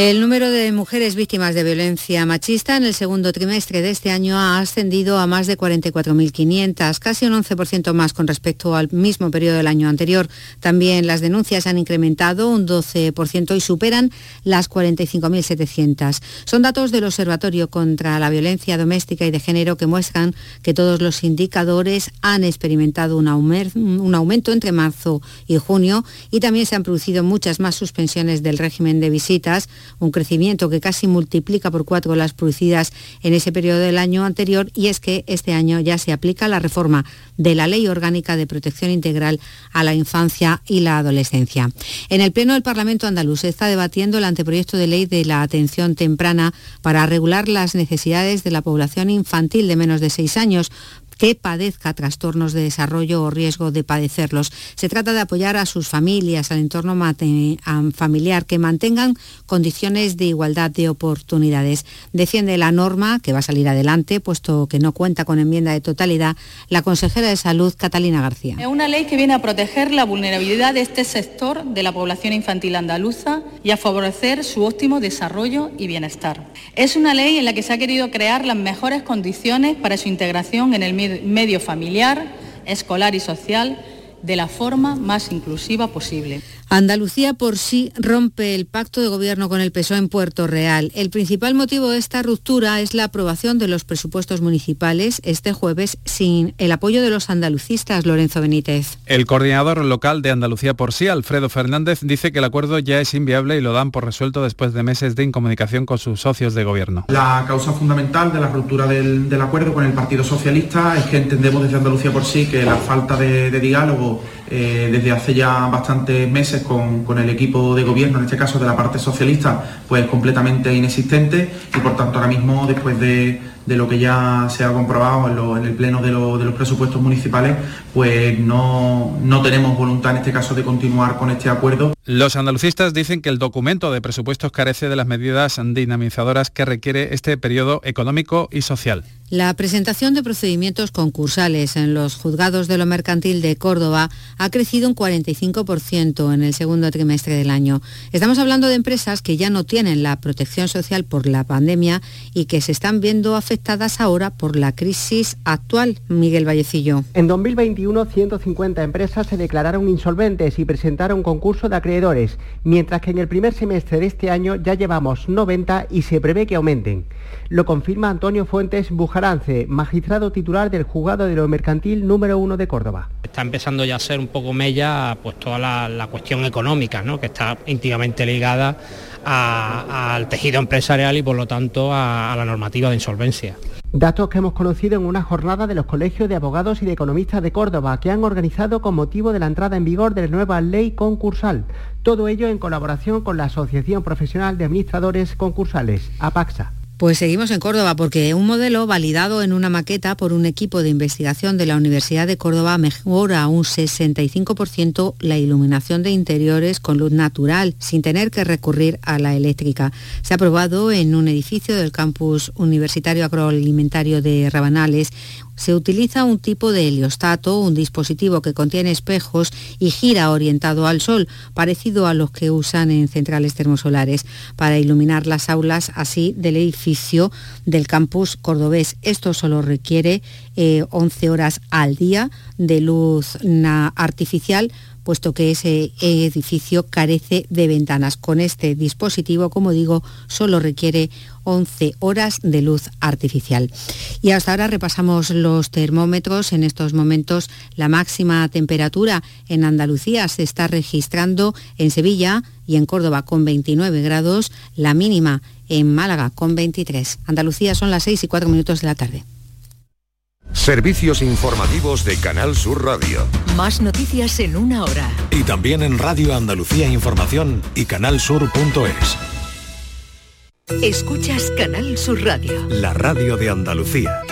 El número de mujeres víctimas de violencia machista en el segundo trimestre de este año ha ascendido a más de 44.500, casi un 11% más con respecto al mismo periodo del año anterior. También las denuncias han incrementado un 12% y superan las 45.700. Son datos del Observatorio contra la Violencia Doméstica y de Género que muestran que todos los indicadores han experimentado un, aumento entre marzo y junio y también se han producido muchas más suspensiones del régimen de visitas un crecimiento que casi multiplica por cuatro las producidas en ese periodo del año anterior y es que este año ya se aplica la reforma de la Ley Orgánica de Protección Integral a la Infancia y la Adolescencia. En el Pleno del Parlamento andaluz se está debatiendo el anteproyecto de ley de la atención temprana para regular las necesidades de la población infantil de menos de seis años que padezca trastornos de desarrollo o riesgo de padecerlos. Se trata de apoyar a sus familias, al entorno familiar, que mantengan condiciones de igualdad de oportunidades. Defiende la norma, que va a salir adelante, puesto que no cuenta con enmienda de totalidad, la consejera de Salud, Catalina García. Es una ley que viene a proteger la vulnerabilidad de este sector de la población infantil andaluza y a favorecer su óptimo desarrollo y bienestar. Es una ley en la que se ha querido crear las mejores condiciones para su integración en el medio medio familiar, escolar y social de la forma más inclusiva posible. Andalucía por sí rompe el pacto de gobierno con el PSOE en Puerto Real. El principal motivo de esta ruptura es la aprobación de los presupuestos municipales este jueves sin el apoyo de los andalucistas, Lorenzo Benítez. El coordinador local de Andalucía por sí, Alfredo Fernández, dice que el acuerdo ya es inviable y lo dan por resuelto después de meses de incomunicación con sus socios de gobierno. La causa fundamental de la ruptura del, acuerdo con el Partido Socialista es que entendemos desde Andalucía por sí que la falta de, diálogo eh, desde hace ya bastantes meses con, el equipo de gobierno, en este caso de la parte socialista, pues completamente inexistente y por tanto ahora mismo después de, lo que ya se ha comprobado en, el pleno de, los presupuestos municipales, pues no, no tenemos voluntad en este caso de continuar con este acuerdo. Los andalucistas dicen que el documento de presupuestos carece de las medidas dinamizadoras que requiere este periodo económico y social. La presentación de procedimientos concursales en los juzgados de lo mercantil de Córdoba ha crecido un 45% en el segundo trimestre del año. Estamos hablando de empresas que ya no tienen la protección social por la pandemia y que se están viendo afectadas ahora por la crisis actual. Miguel Vallecillo. En 2021, 150 empresas se declararon insolventes y presentaron concurso de acreedores, mientras que en el primer semestre de este año ya llevamos 90 y se prevé que aumenten. Lo confirma Antonio Fuentes Bujarance, magistrado titular del Juzgado de lo Mercantil número 1 de Córdoba. Está empezando ya a ser un poco mella pues toda la, cuestión económica, ¿no? que está íntimamente ligada al tejido empresarial y por lo tanto a, a la normativa de insolvencia. Datos que hemos conocido en una jornada de los colegios de abogados y de economistas de Córdoba que han organizado con motivo de la entrada en vigor de la nueva ley concursal. Todo ello en colaboración con la Asociación Profesional de Administradores Concursales, APAXA. Pues seguimos en Córdoba porque un modelo validado en una maqueta por un equipo de investigación de la Universidad de Córdoba mejora un 65% la iluminación de interiores con luz natural sin tener que recurrir a la eléctrica. Se ha probado en un edificio del campus universitario agroalimentario de Rabanales se utiliza un tipo de heliostato, un dispositivo que contiene espejos y gira orientado al sol, parecido a los que usan en centrales termosolares, para iluminar las aulas así del edificio del campus cordobés. Esto solo requiere 11 eh, horas al día de luz artificial puesto que ese edificio carece de ventanas. Con este dispositivo, como digo, solo requiere 11 horas de luz artificial. Y hasta ahora repasamos los termómetros. En estos momentos la máxima temperatura en Andalucía se está registrando en Sevilla y en Córdoba con 29 grados, la mínima en Málaga con 23. Andalucía son las 6 y 4 minutos de la tarde. Servicios informativos de Canal Sur Radio. Más noticias en una hora. Y también en Radio Andalucía Información y canalsur.es. Escuchas Canal Sur Radio. La radio de Andalucía.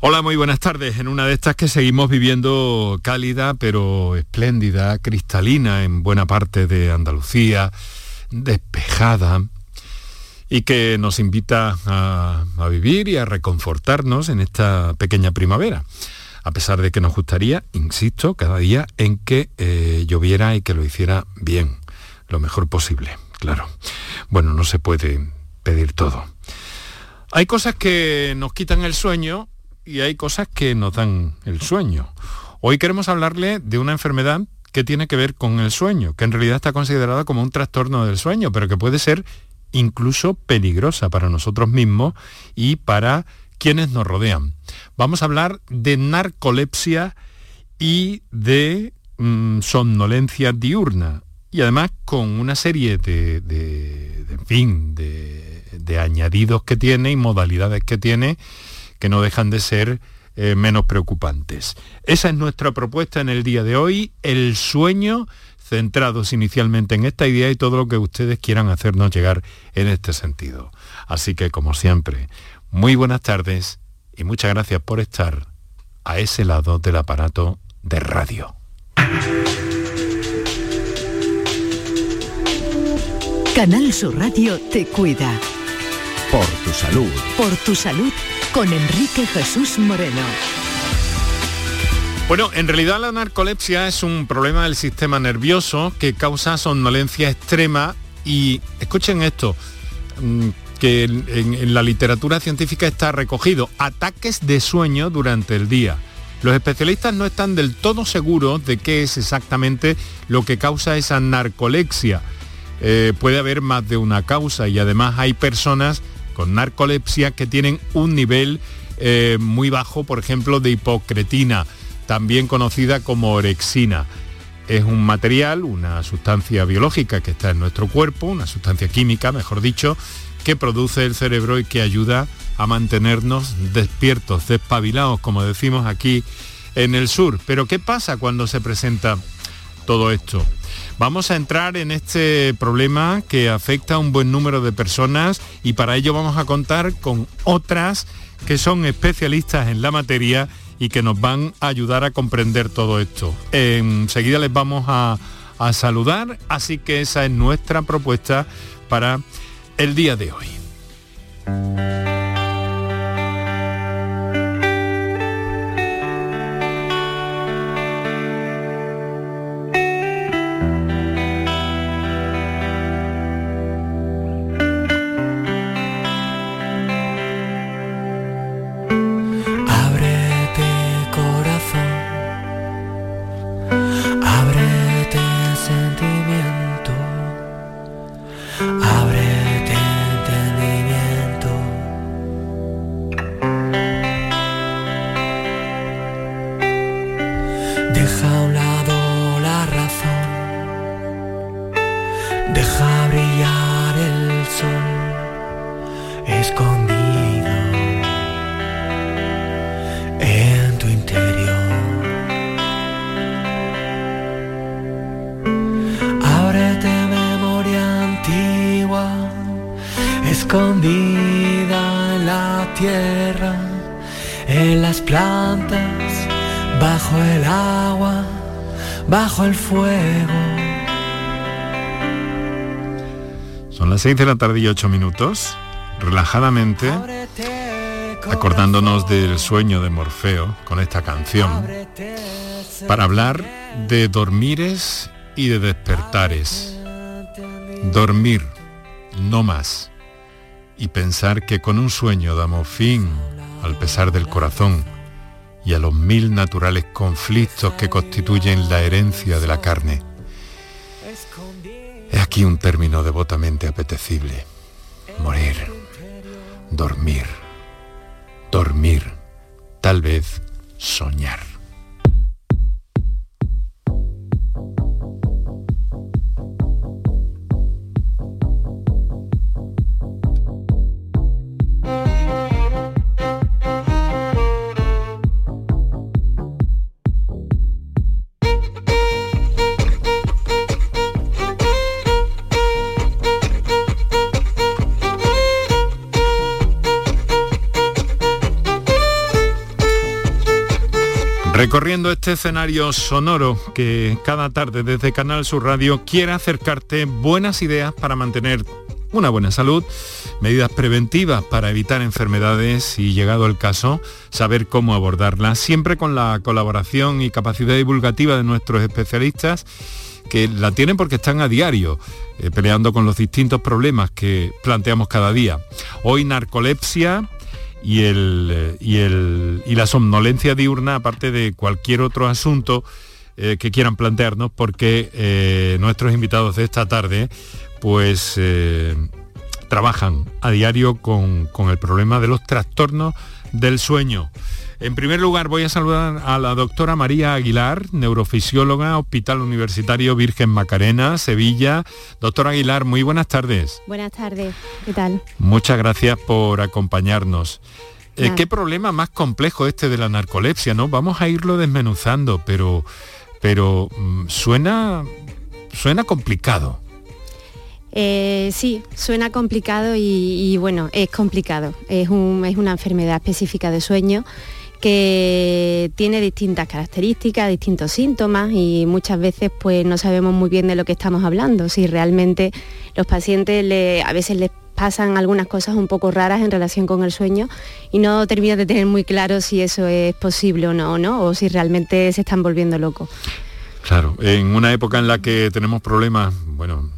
Hola, muy buenas tardes. En una de estas que seguimos viviendo cálida pero espléndida, cristalina en buena parte de Andalucía, despejada y que nos invita a, vivir y a reconfortarnos en esta pequeña primavera. a pesar de que nos gustaría, insisto, cada día en que eh, lloviera y que lo hiciera bien, lo mejor posible, claro. Bueno, no se puede pedir todo. Hay cosas que nos quitan el sueño y hay cosas que nos dan el sueño. Hoy queremos hablarle de una enfermedad que tiene que ver con el sueño, que en realidad está considerada como un trastorno del sueño, pero que puede ser incluso peligrosa para nosotros mismos y para quienes nos rodean. Vamos a hablar de narcolepsia y de mm, somnolencia diurna y además con una serie de, fin, de, añadidos que tiene y modalidades que tiene que no dejan de ser eh, menos preocupantes. Esa es nuestra propuesta en el día de hoy, el sueño centrados inicialmente en esta idea y todo lo que ustedes quieran hacernos llegar en este sentido. Así que, como siempre, muy buenas tardes y muchas gracias por estar a ese lado del aparato de radio. Canal Sur Radio te cuida. Por tu salud. Por tu salud con Enrique Jesús Moreno. Bueno, en realidad la narcolepsia es un problema del sistema nervioso que causa somnolencia extrema y escuchen esto, mm, que en, la literatura científica está recogido, ataques de sueño durante el día. Los especialistas no están del todo seguros de qué es exactamente lo que causa esa narcolepsia. Eh, puede haber más de una causa y además hay personas con narcolepsia que tienen un nivel eh, muy bajo, por ejemplo, de hipocretina también conocida como orexina. Es un material, una sustancia biológica que está en nuestro cuerpo, una sustancia química, mejor dicho, que produce el cerebro y que ayuda a mantenernos despiertos, despabilados, como decimos aquí en el sur. Pero ¿qué pasa cuando se presenta todo esto? Vamos a entrar en este problema que afecta a un buen número de personas y para ello vamos a contar con otras que son especialistas en la materia y que nos van a ayudar a comprender todo esto. Enseguida les vamos a, a saludar, así que esa es nuestra propuesta para el día de hoy. 6 de la tarde y 8 minutos. Relajadamente, acordándonos del sueño de Morfeo con esta canción, para hablar de dormires y de despertares. Dormir, no más. Y pensar que con un sueño damos fin al pesar del corazón y a los mil naturales conflictos que constituyen la herencia de la carne. Aquí un término devotamente apetecible. Morir, dormir, dormir, tal vez soñar. Recorriendo este escenario sonoro que cada tarde desde Canal Sur Radio quiere acercarte buenas ideas para mantener una buena salud, medidas preventivas para evitar enfermedades y llegado el caso, saber cómo abordarlas, siempre con la colaboración y capacidad divulgativa de nuestros especialistas que la tienen porque están a diario eh, peleando con los distintos problemas que planteamos cada día. Hoy narcolepsia, y, el, eh, y, el, y la somnolencia diurna, aparte de cualquier otro asunto eh, que quieran plantearnos, porque nuestros invitados de esta tarde, pues trabajan a diario con, con el problema de los trastornos del sueño. En primer lugar voy a saludar a la doctora María Aguilar, neurofisióloga, Hospital Universitario Virgen Macarena, Sevilla. Doctora Aguilar, muy buenas tardes. Buenas tardes, ¿qué tal? Muchas gracias por acompañarnos. Eh, ¿Qué problema más complejo este de la narcolepsia? ¿no? Vamos a irlo desmenuzando, pero, pero mm, suena, suena complicado. Eh, sí, suena complicado y, bueno, es complicado. Es, es una enfermedad específica de sueño que tiene distintas características, distintos síntomas y muchas veces pues no sabemos muy bien de lo que estamos hablando, si realmente los pacientes a veces les pasan algunas cosas un poco raras en relación con el sueño y no terminan de tener muy claro si eso es posible o no, no, o si realmente se están volviendo locos. Claro, en una época en la que tenemos problemas, bueno,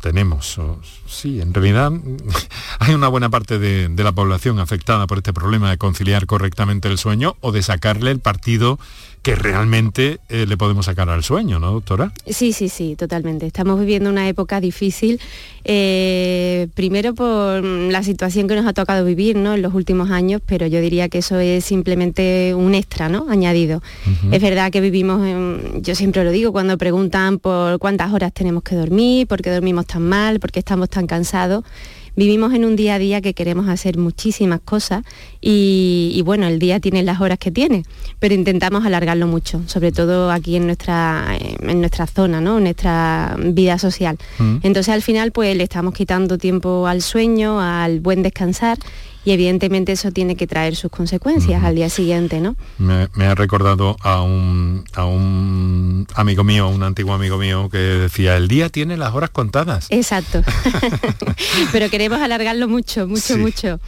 tenemos, sí, en realidad hay una buena parte de, la población afectada por este problema de conciliar correctamente el sueño o de sacarle el partido que realmente eh, le podemos sacar al sueño, ¿no, doctora? Sí, sí, sí, totalmente. Estamos viviendo una época difícil, eh, primero por la situación que nos ha tocado vivir ¿no? en los últimos años, pero yo diría que eso es simplemente un extra ¿no? añadido. Es verdad que vivimos, yo siempre lo digo, cuando preguntan por cuántas horas tenemos que dormir, por qué dormimos tan mal, por qué estamos tan cansados vivimos en un día a día que queremos hacer muchísimas cosas y, bueno, el día tiene las horas que tiene, pero intentamos alargarlo mucho, sobre todo aquí en nuestra, en nuestra zona, ¿no? en nuestra vida social. Mm. Entonces al final pues le estamos quitando tiempo al sueño, al buen descansar y evidentemente eso tiene que traer sus consecuencias al día siguiente, ¿no? Me, ha recordado a un, a un amigo mío, un antiguo amigo mío, que decía, el día tiene las horas contadas. Exacto. Pero queremos alargarlo mucho, mucho, mucho.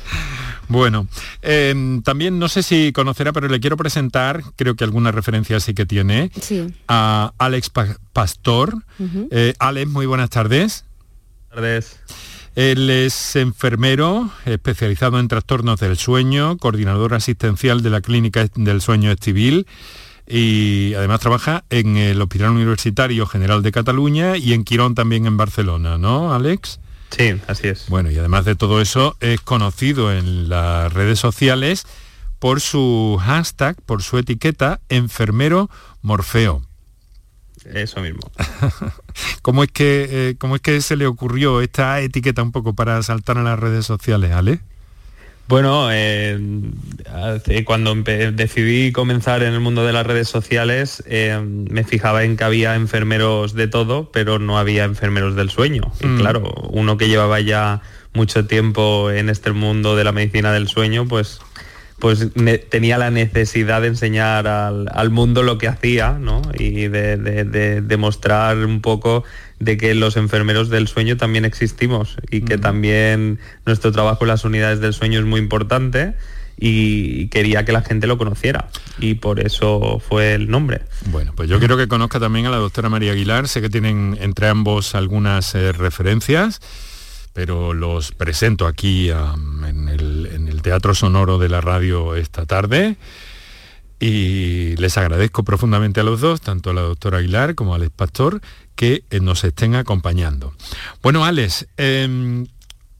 Bueno, em, también no sé si conocerá, pero le quiero presentar, creo que alguna referencia sí que tiene, a Alex Pastor. Eh, Alex, muy buenas tardes. Buenas tardes. Él es enfermero especializado en trastornos del sueño, coordinador asistencial de la Clínica del Sueño Estivil y además trabaja en el Hospital Universitario General de Cataluña y en Quirón también en Barcelona, ¿no, Alex? Sí, así es. Bueno, y además de todo eso es conocido en las redes sociales por su hashtag, por su etiqueta, enfermero Morfeo. Eso mismo. ¿Cómo es, que, eh, ¿Cómo es que se le ocurrió esta etiqueta un poco para saltar a las redes sociales, Ale? Bueno, eh, cuando decidí comenzar en el mundo de las redes sociales, eh, me fijaba en que había enfermeros de todo, pero no había enfermeros del sueño. Y mm. claro, uno que llevaba ya mucho tiempo en este mundo de la medicina del sueño, pues pues tenía la necesidad de enseñar al, mundo lo que hacía, ¿no? Y de, demostrar un poco de que los enfermeros del sueño también existimos y que también nuestro trabajo en las unidades del sueño es muy importante y quería que la gente lo conociera y por eso fue el nombre. Bueno, pues yo quiero que conozca también a la doctora María Aguilar, sé que tienen entre ambos algunas eh, referencias pero los presento aquí en, el, Teatro Sonoro de la radio esta tarde y les agradezco profundamente a los dos, tanto a la doctora Aguilar como a Alex Pastor, que eh, nos estén acompañando. Bueno, Alex, em,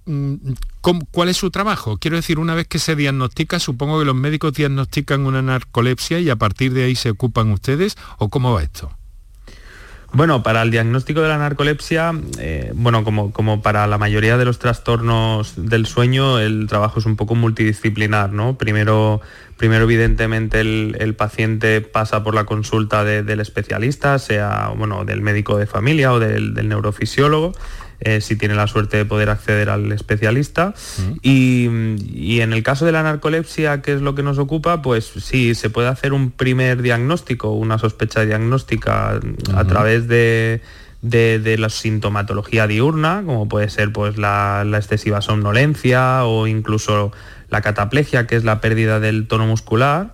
mm, ¿cuál es su trabajo? Quiero decir, una vez que se diagnostica, supongo que los médicos diagnostican una narcolepsia y a partir de ahí se ocupan ustedes, ¿o cómo va esto? Bueno, para el diagnóstico de la narcolepsia, eh, bueno, como, como, para la mayoría de los trastornos del sueño, el trabajo es un poco multidisciplinar, ¿no? Primero, primero evidentemente, el, paciente pasa por la consulta del especialista, sea bueno, del médico de familia o del, del neurofisiólogo. Eh, si tiene la suerte de poder acceder al especialista. y, en el caso de la narcolepsia, que es lo que nos ocupa, pues sí, se puede hacer un primer diagnóstico, una sospecha diagnóstica a través de, de, la sintomatología diurna, como puede ser pues, la, excesiva somnolencia o incluso la cataplegia, que es la pérdida del tono muscular.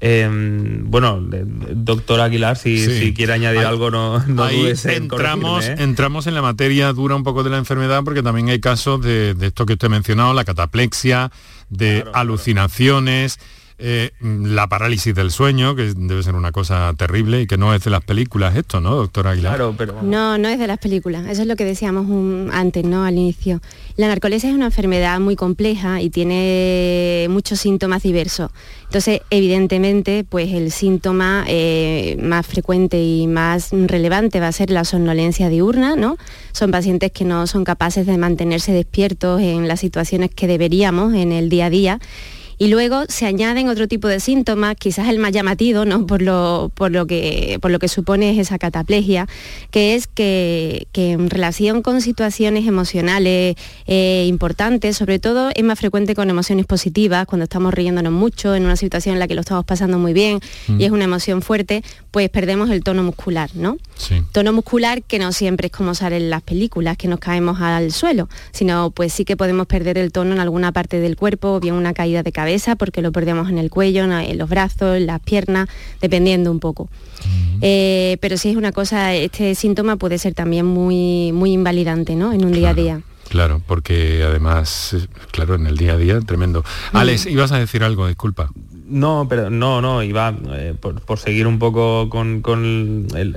Em, bueno, doctor Aguilar, si, quiere añadir algo, no, no dudes en entramos, ¿eh? entramos en la materia dura un poco de la enfermedad, porque también hay casos de, esto que usted ha mencionado, la cataplexia, de alucinaciones. Eh, la parálisis del sueño, que debe ser una cosa terrible y que no es de las películas esto, ¿no, doctora Aguilar? Claro, pero... No, no es de las películas, eso es lo que decíamos antes, ¿no? Al inicio. La narcolepsia es una enfermedad muy compleja y tiene muchos síntomas diversos. Entonces, evidentemente, pues el síntoma eh, más frecuente y más relevante va a ser la somnolencia diurna, ¿no? Son pacientes que no son capaces de mantenerse despiertos en las situaciones que deberíamos en el día a día y luego se añaden otro tipo de síntomas, quizás el más llamativo, ¿no? por, lo, por, lo que, por lo que supone esa cataplegia, que es que, en relación con situaciones emocionales eh, importantes, sobre todo es más frecuente con emociones positivas, cuando estamos riéndonos mucho, en una situación en la que lo estamos pasando muy bien y mm. es una emoción fuerte, pues perdemos el tono muscular, ¿no? Tono muscular que no siempre es como sale en las películas, que nos caemos al suelo, sino pues sí que podemos perder el tono en alguna parte del cuerpo, o bien una caída de cabeza porque lo perdemos en el cuello, en los brazos, en las piernas, dependiendo un poco. Eh, pero si es una cosa, este síntoma puede ser también muy, muy invalidante ¿no? en un día a día. Claro, porque además, claro, en el día a día, tremendo. Alex, ibas a decir algo, disculpa. No, pero no, no, iba eh, por, seguir un poco con,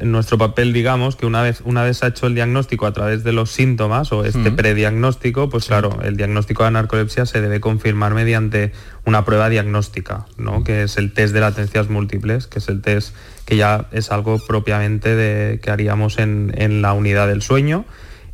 nuestro papel, digamos, que una vez, una vez ha hecho el diagnóstico a través de los síntomas o este prediagnóstico, pues claro, el diagnóstico de narcolepsia se debe confirmar mediante una prueba diagnóstica, ¿no? que es el test de latencias múltiples, que es el test que ya es algo propiamente de, que haríamos en, en la unidad del sueño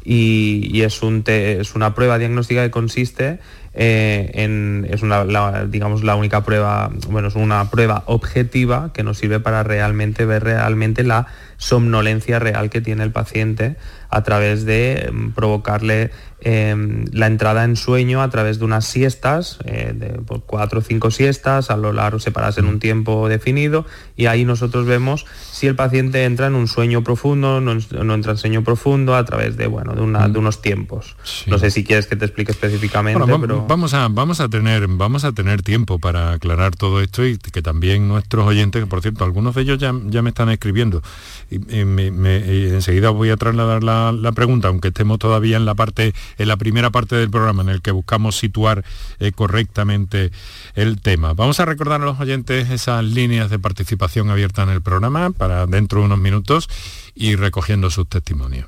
y, es, un es una prueba diagnóstica que consiste eh, en, es una, digamos, la única prueba, bueno, es una prueba objetiva que nos sirve para realmente ver realmente la somnolencia real que tiene el paciente a través de mm, provocarle em, la entrada en sueño a través de unas siestas, eh, de por cuatro o cinco siestas, a lo largo separadas en un tiempo definido, y ahí nosotros vemos si el paciente entra en un sueño profundo, no, no entra en sueño profundo a través de, bueno, de, una, de unos tiempos. No sé si quieres que te explique específicamente, pero... Vamos a, vamos, a tener, vamos a tener tiempo para aclarar todo esto y que también nuestros oyentes, que por cierto, algunos de ellos ya, ya me están escribiendo, y, enseguida voy a trasladar la la, pregunta, aunque estemos todavía en la parte, en la primera parte del programa en el que buscamos situar eh, correctamente el tema. Vamos a recordar a los oyentes esas líneas de participación abiertas en el programa para dentro de unos minutos y recogiendo sus testimonios.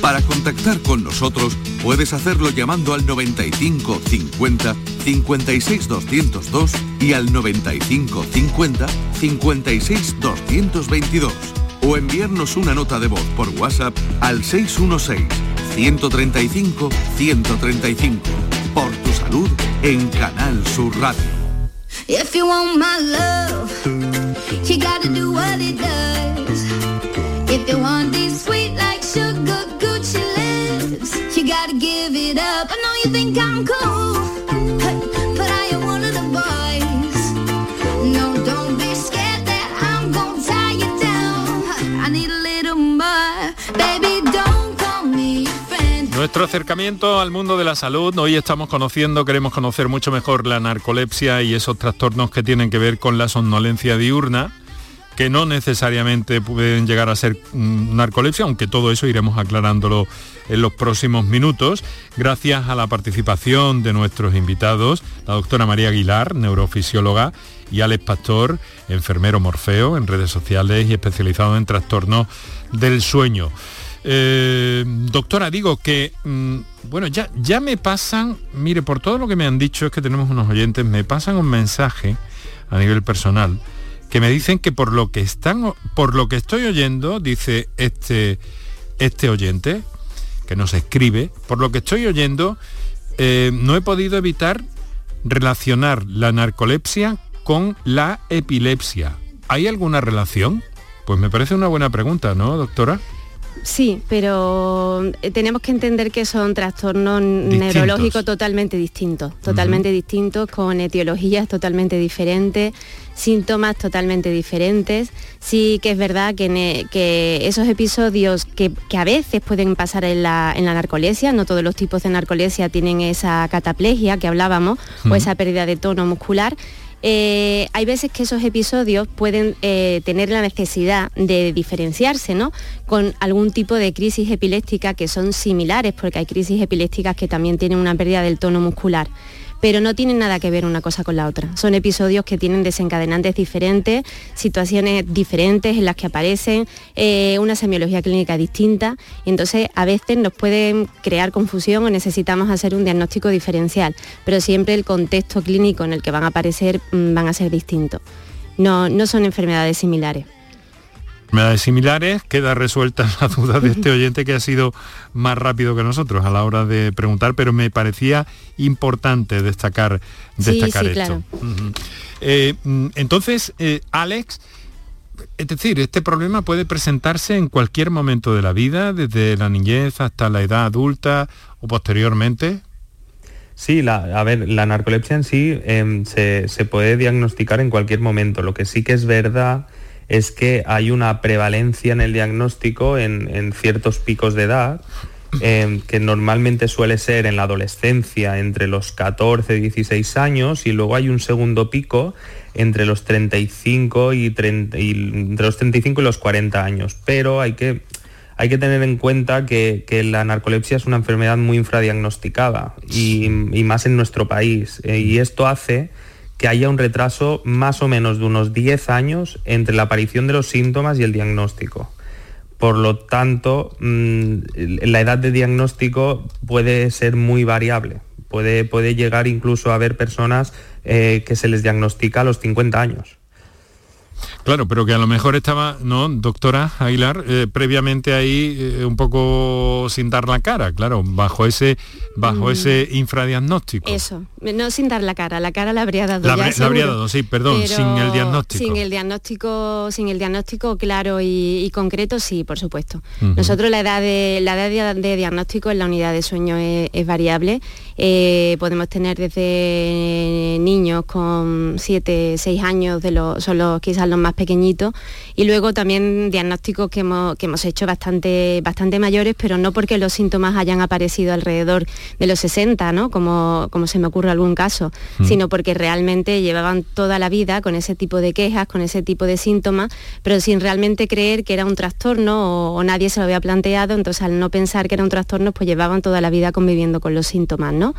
Para contactar con nosotros puedes hacerlo llamando al 95 50 56 202 y al 95 50 56 222 o enviarnos una nota de voz por WhatsApp al 616-135-135. Por tu salud en Canal Sur Radio. If you want my love, you gotta do what it does. If you want this sweet like sugar, Gucci lips, you gotta give it up. I know you think I'm cool. Nuestro acercamiento al mundo de la salud, hoy estamos conociendo, queremos conocer mucho mejor la narcolepsia y esos trastornos que tienen que ver con la somnolencia diurna, que no necesariamente pueden llegar a ser mm, narcolepsia, aunque todo eso iremos aclarándolo en los próximos minutos, gracias a la participación de nuestros invitados, la doctora María Aguilar, neurofisióloga, y Alex Pastor, enfermero morfeo en redes sociales y especializado en trastornos del sueño. Eh, doctora, digo que, mm, bueno, ya, ya me pasan, mire, por todo lo que me han dicho es que tenemos unos oyentes, me pasan un mensaje a nivel personal que me dicen que por lo que están, por lo que estoy oyendo, dice este, este oyente, que nos escribe, por lo que estoy oyendo, eh, no he podido evitar relacionar la narcolepsia con la epilepsia. ¿Hay alguna relación? Pues me parece una buena pregunta, ¿no, doctora? Sí, pero eh, tenemos que entender que son trastornos neurológicos totalmente distintos, totalmente distintos, con etiologías totalmente diferentes, síntomas totalmente diferentes. Sí que es verdad que, que esos episodios que, a veces pueden pasar en la, en la, narcolepsia, no todos los tipos de narcolepsia tienen esa cataplegia que hablábamos, o esa pérdida de tono muscular, eh, hay veces que esos episodios pueden eh, tener la necesidad de diferenciarse ¿no? con algún tipo de crisis epiléptica que son similares, porque hay crisis epilépticas que también tienen una pérdida del tono muscular pero no tienen nada que ver una cosa con la otra. Son episodios que tienen desencadenantes diferentes, situaciones diferentes en las que aparecen, eh, una semiología clínica distinta, y entonces a veces nos pueden crear confusión o necesitamos hacer un diagnóstico diferencial, pero siempre el contexto clínico en el que van a aparecer mm, van a ser distintos. No, no son enfermedades similares similares, queda resuelta la duda de este oyente que ha sido más rápido que nosotros a la hora de preguntar, pero me parecía importante destacar, destacar esto. Eh, mm, entonces, eh, Alex, es decir, este problema puede presentarse en cualquier momento de la vida, desde la niñez hasta la edad adulta o posteriormente. Sí, la, a ver, la narcolepsia en sí em, se, se, puede diagnosticar en cualquier momento. Lo que sí que es verdad es que hay una prevalencia en el diagnóstico en, ciertos picos de edad, em, que normalmente suele ser en la adolescencia entre los 14 y 16 años y luego hay un segundo pico entre los 35 y, entre los 35 y los 40 años. Pero hay que, hay que tener en cuenta que, la narcolepsia es una enfermedad muy infradiagnosticada y, y más en nuestro país. Eh, y esto hace que haya un retraso más o menos de unos 10 años entre la aparición de los síntomas y el diagnóstico. Por lo tanto, mm, la edad de diagnóstico puede ser muy variable. Puede, puede llegar incluso a haber personas eh, que se les diagnostica a los 50 años. Claro, pero que a lo mejor estaba, ¿no, doctora Aguilar, eh, previamente ahí eh, un poco sin dar la cara, claro, bajo ese, bajo mm. ese infradiagnóstico. Eso, no sin dar la cara, la cara la habría dado. La, habría dado, sí, perdón, sin el diagnóstico. Sin el diagnóstico, sin el diagnóstico claro y, concreto, sí, por supuesto. Nosotros la edad de la edad de, diagnóstico en la unidad de sueño es, variable. Eh, podemos tener desde niños con 7, 6 años, de los, son los, quizás los más pequeñitos, y luego también diagnósticos que hemos, que hemos hecho bastante, bastante mayores, pero no porque los síntomas hayan aparecido alrededor de los 60, ¿no? como, como se me ocurre algún caso, mm. sino porque realmente llevaban toda la vida con ese tipo de quejas, con ese tipo de síntomas, pero sin realmente creer que era un trastorno o, nadie se lo había planteado, entonces al no pensar que era un trastorno, pues llevaban toda la vida conviviendo con los síntomas, ¿no?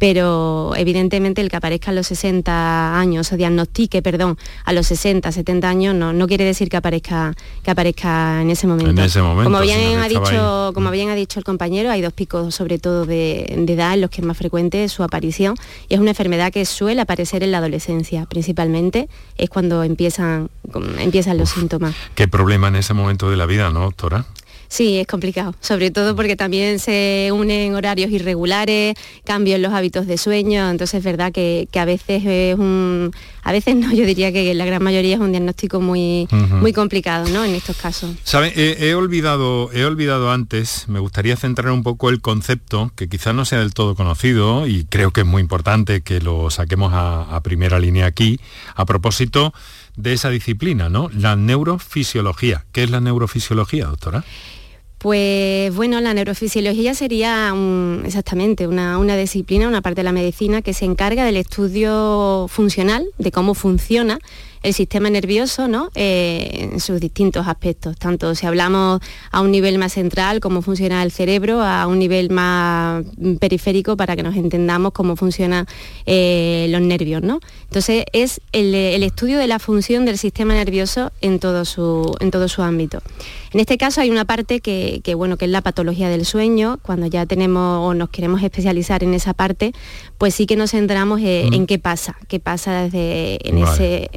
Pero evidentemente el que aparezca a los 60 años, o diagnostique, perdón, a los 60, 70 años, no, no quiere decir que aparezca, que aparezca en ese momento. como bien ha dicho, como bien ha dicho el compañero, hay dos picos sobre todo de, de edad en los que es más frecuente su aparición y es una enfermedad que suele aparecer en la adolescencia, principalmente es cuando empiezan, empiezan los síntomas. ¿Qué problema en ese momento de la vida, no, doctora? Sí, es complicado, sobre todo porque también se unen horarios irregulares, cambios en los hábitos de sueño, entonces es verdad que, a veces es un, a veces no, yo diría que la gran mayoría es un diagnóstico muy, muy complicado, ¿no? En estos casos. He, olvidado, he olvidado antes, me gustaría centrar un poco el concepto, que quizás no sea del todo conocido, y creo que es muy importante que lo saquemos a, a primera línea aquí, a propósito de esa disciplina, ¿no? La neurofisiología. ¿Qué es la neurofisiología, doctora? Pues bueno, la neurofisiología sería exactamente una, disciplina, una parte de la medicina que se encarga del estudio funcional, de cómo funciona el sistema nervioso ¿no? Eh, en sus distintos aspectos, tanto si hablamos a un nivel más central, cómo funciona el cerebro, a un nivel más periférico para que nos entendamos cómo funcionan eh, los nervios. ¿no? Entonces es el, estudio de la función del sistema nervioso en todo su, en todo su ámbito. En este caso hay una parte que, bueno, que es la patología del sueño, cuando ya tenemos o nos queremos especializar en esa parte, pues sí que nos centramos eh, en, qué pasa, qué pasa desde en, ese,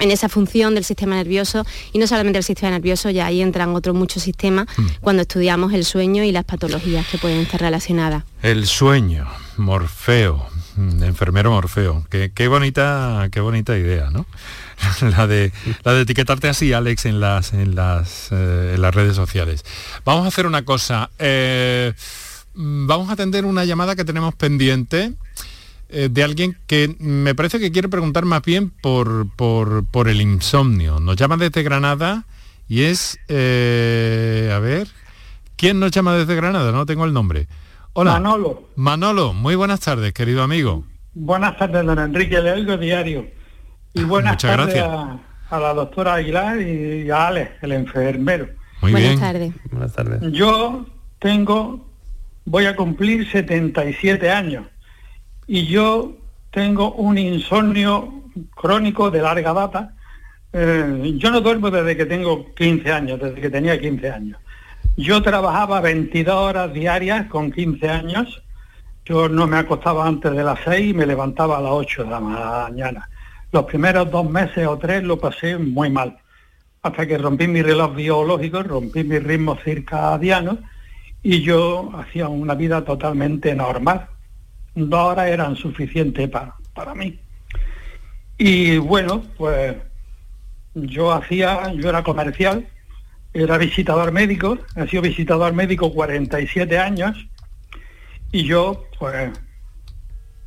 en esa función del sistema nervioso y no solamente el sistema nervioso, ya ahí entran otros muchos sistemas mm. cuando estudiamos el sueño y las patologías que pueden estar relacionadas. El sueño, Morfeo, Mm, enfermero Morfeo. Qué, qué, bonita, qué bonita idea, ¿no? la de la de etiquetarte así, Alex, en las en las eh, en las redes sociales. Vamos a hacer una cosa. Eh, vamos a atender una llamada que tenemos pendiente eh, de alguien que me parece que quiere preguntar más bien por, por, por el insomnio. Nos llama desde Granada y es, a ver, ¿quién nos llama desde Granada? No tengo el nombre. Hola. Manolo. Manolo, muy buenas tardes, querido amigo. Buenas tardes, don Enrique, le oigo diario. Y buenas tardes a, la doctora Aguilar y a Alex, el enfermero. Muy buenas bien. tardes. Buenas tardes. Yo tengo, voy a cumplir 77 años y yo tengo un insomnio crónico de larga data. Eh, yo no duermo desde que tengo 15 años, desde que tenía 15 años. Yo trabajaba 22 horas diarias con 15 años. Yo no me acostaba antes de las 6 y me levantaba a las 8 de la mañana. Los primeros dos meses o tres lo pasé muy mal. Hasta que rompí mi reloj biológico, rompí mi ritmo circadiano y yo hacía una vida totalmente normal. Dos horas eran suficientes para, mí. Y bueno, pues yo hacía, yo era comercial, era visitador médico, he sido visitador médico 47 años y yo pues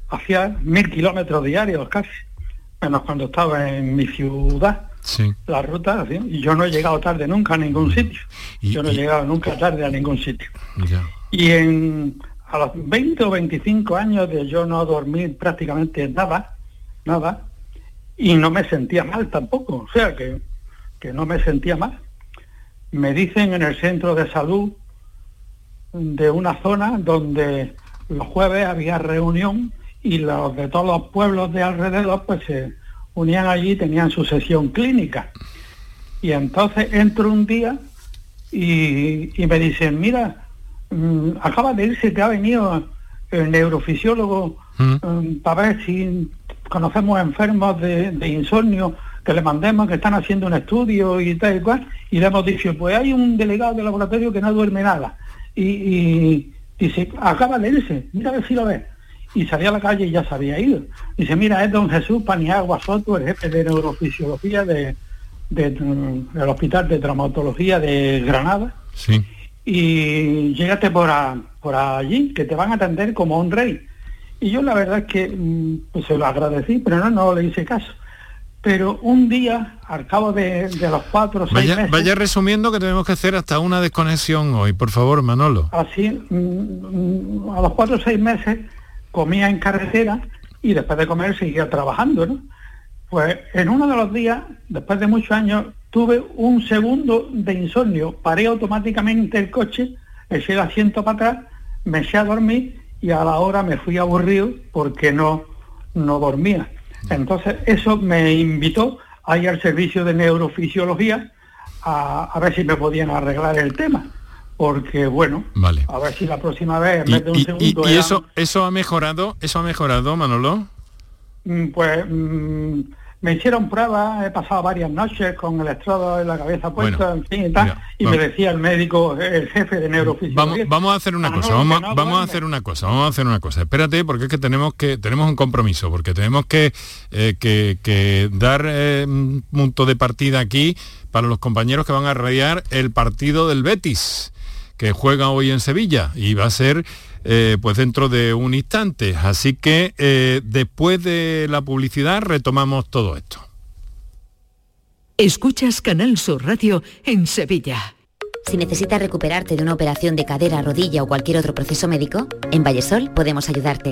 hacía mil kilómetros diarios casi, menos cuando estaba en mi ciudad. La ruta, y yo no he llegado tarde nunca a ningún sitio. yo no he llegado nunca tarde a ningún sitio. Y en, a los 20 o 25 años de yo no dormir prácticamente nada, nada, y no me sentía mal tampoco, o sea que, que no me sentía mal. Me dicen en el centro de salud de una zona donde los jueves había reunión y los de todos los pueblos de alrededor pues se unían allí tenían su sesión clínica. Y entonces entro un día y, me dicen, mira, mm, acaba de irse, te ha venido el neurofisiólogo mm. Mm, para ver si conocemos enfermos de, de insomnio que le mandemos, que están haciendo un estudio y tal y cual, y le hemos dicho, pues hay un delegado de laboratorio que no duerme nada. Y, dice, acaba de irse, mira a ver si lo ves. Y salía a la calle y ya se había ido. Dice, mira, es don Jesús Paniagua Soto, el jefe de neurofisiología de, del Hospital de Traumatología de Granada. Sí. Y llégate por, por allí, que te van a atender como un rey. Y yo la verdad es que mm, pues se lo agradecí, pero no, no le hice caso pero un día, al cabo de, los cuatro o seis vaya, meses... Vaya resumiendo que tenemos que hacer hasta una desconexión hoy, por favor, Manolo. Así, mm, a los cuatro o seis meses comía en carretera y después de comer seguía trabajando. Pues en uno de los días, después de muchos años, tuve un segundo de insomnio. Paré automáticamente el coche, eché el asiento para atrás, me eché a dormir y a la hora me fui aburrido porque no, no dormía. Entonces, eso me invitó a ir al servicio de neurofisiología a, ver si me podían arreglar el tema. Porque bueno, a ver si la próxima vez en vez de un segundo. ¿Y, eso, eso ha mejorado? ¿Eso ha mejorado, Manolo? Mm, pues mm, me hicieron pruebas, he pasado varias noches con el electrodo en la cabeza puesta, en fin y tal, y me decía el médico, el jefe de neurofisiología. Vamos, a hacer una cosa, vamos, a hacer una cosa, vamos a hacer una cosa. Espérate, porque es que tenemos que tenemos un compromiso, porque tenemos que, eh, que, dar eh, un punto de partida aquí para los compañeros que van a radiar el partido del Betis que juega hoy en Sevilla y va a ser eh, pues dentro de un instante. Así que eh, después de la publicidad retomamos todo esto. Escuchas Canal Sur Radio en Sevilla. Si necesitas recuperarte de una operación de cadera, rodilla o cualquier otro proceso médico, en Vallesol podemos ayudarte.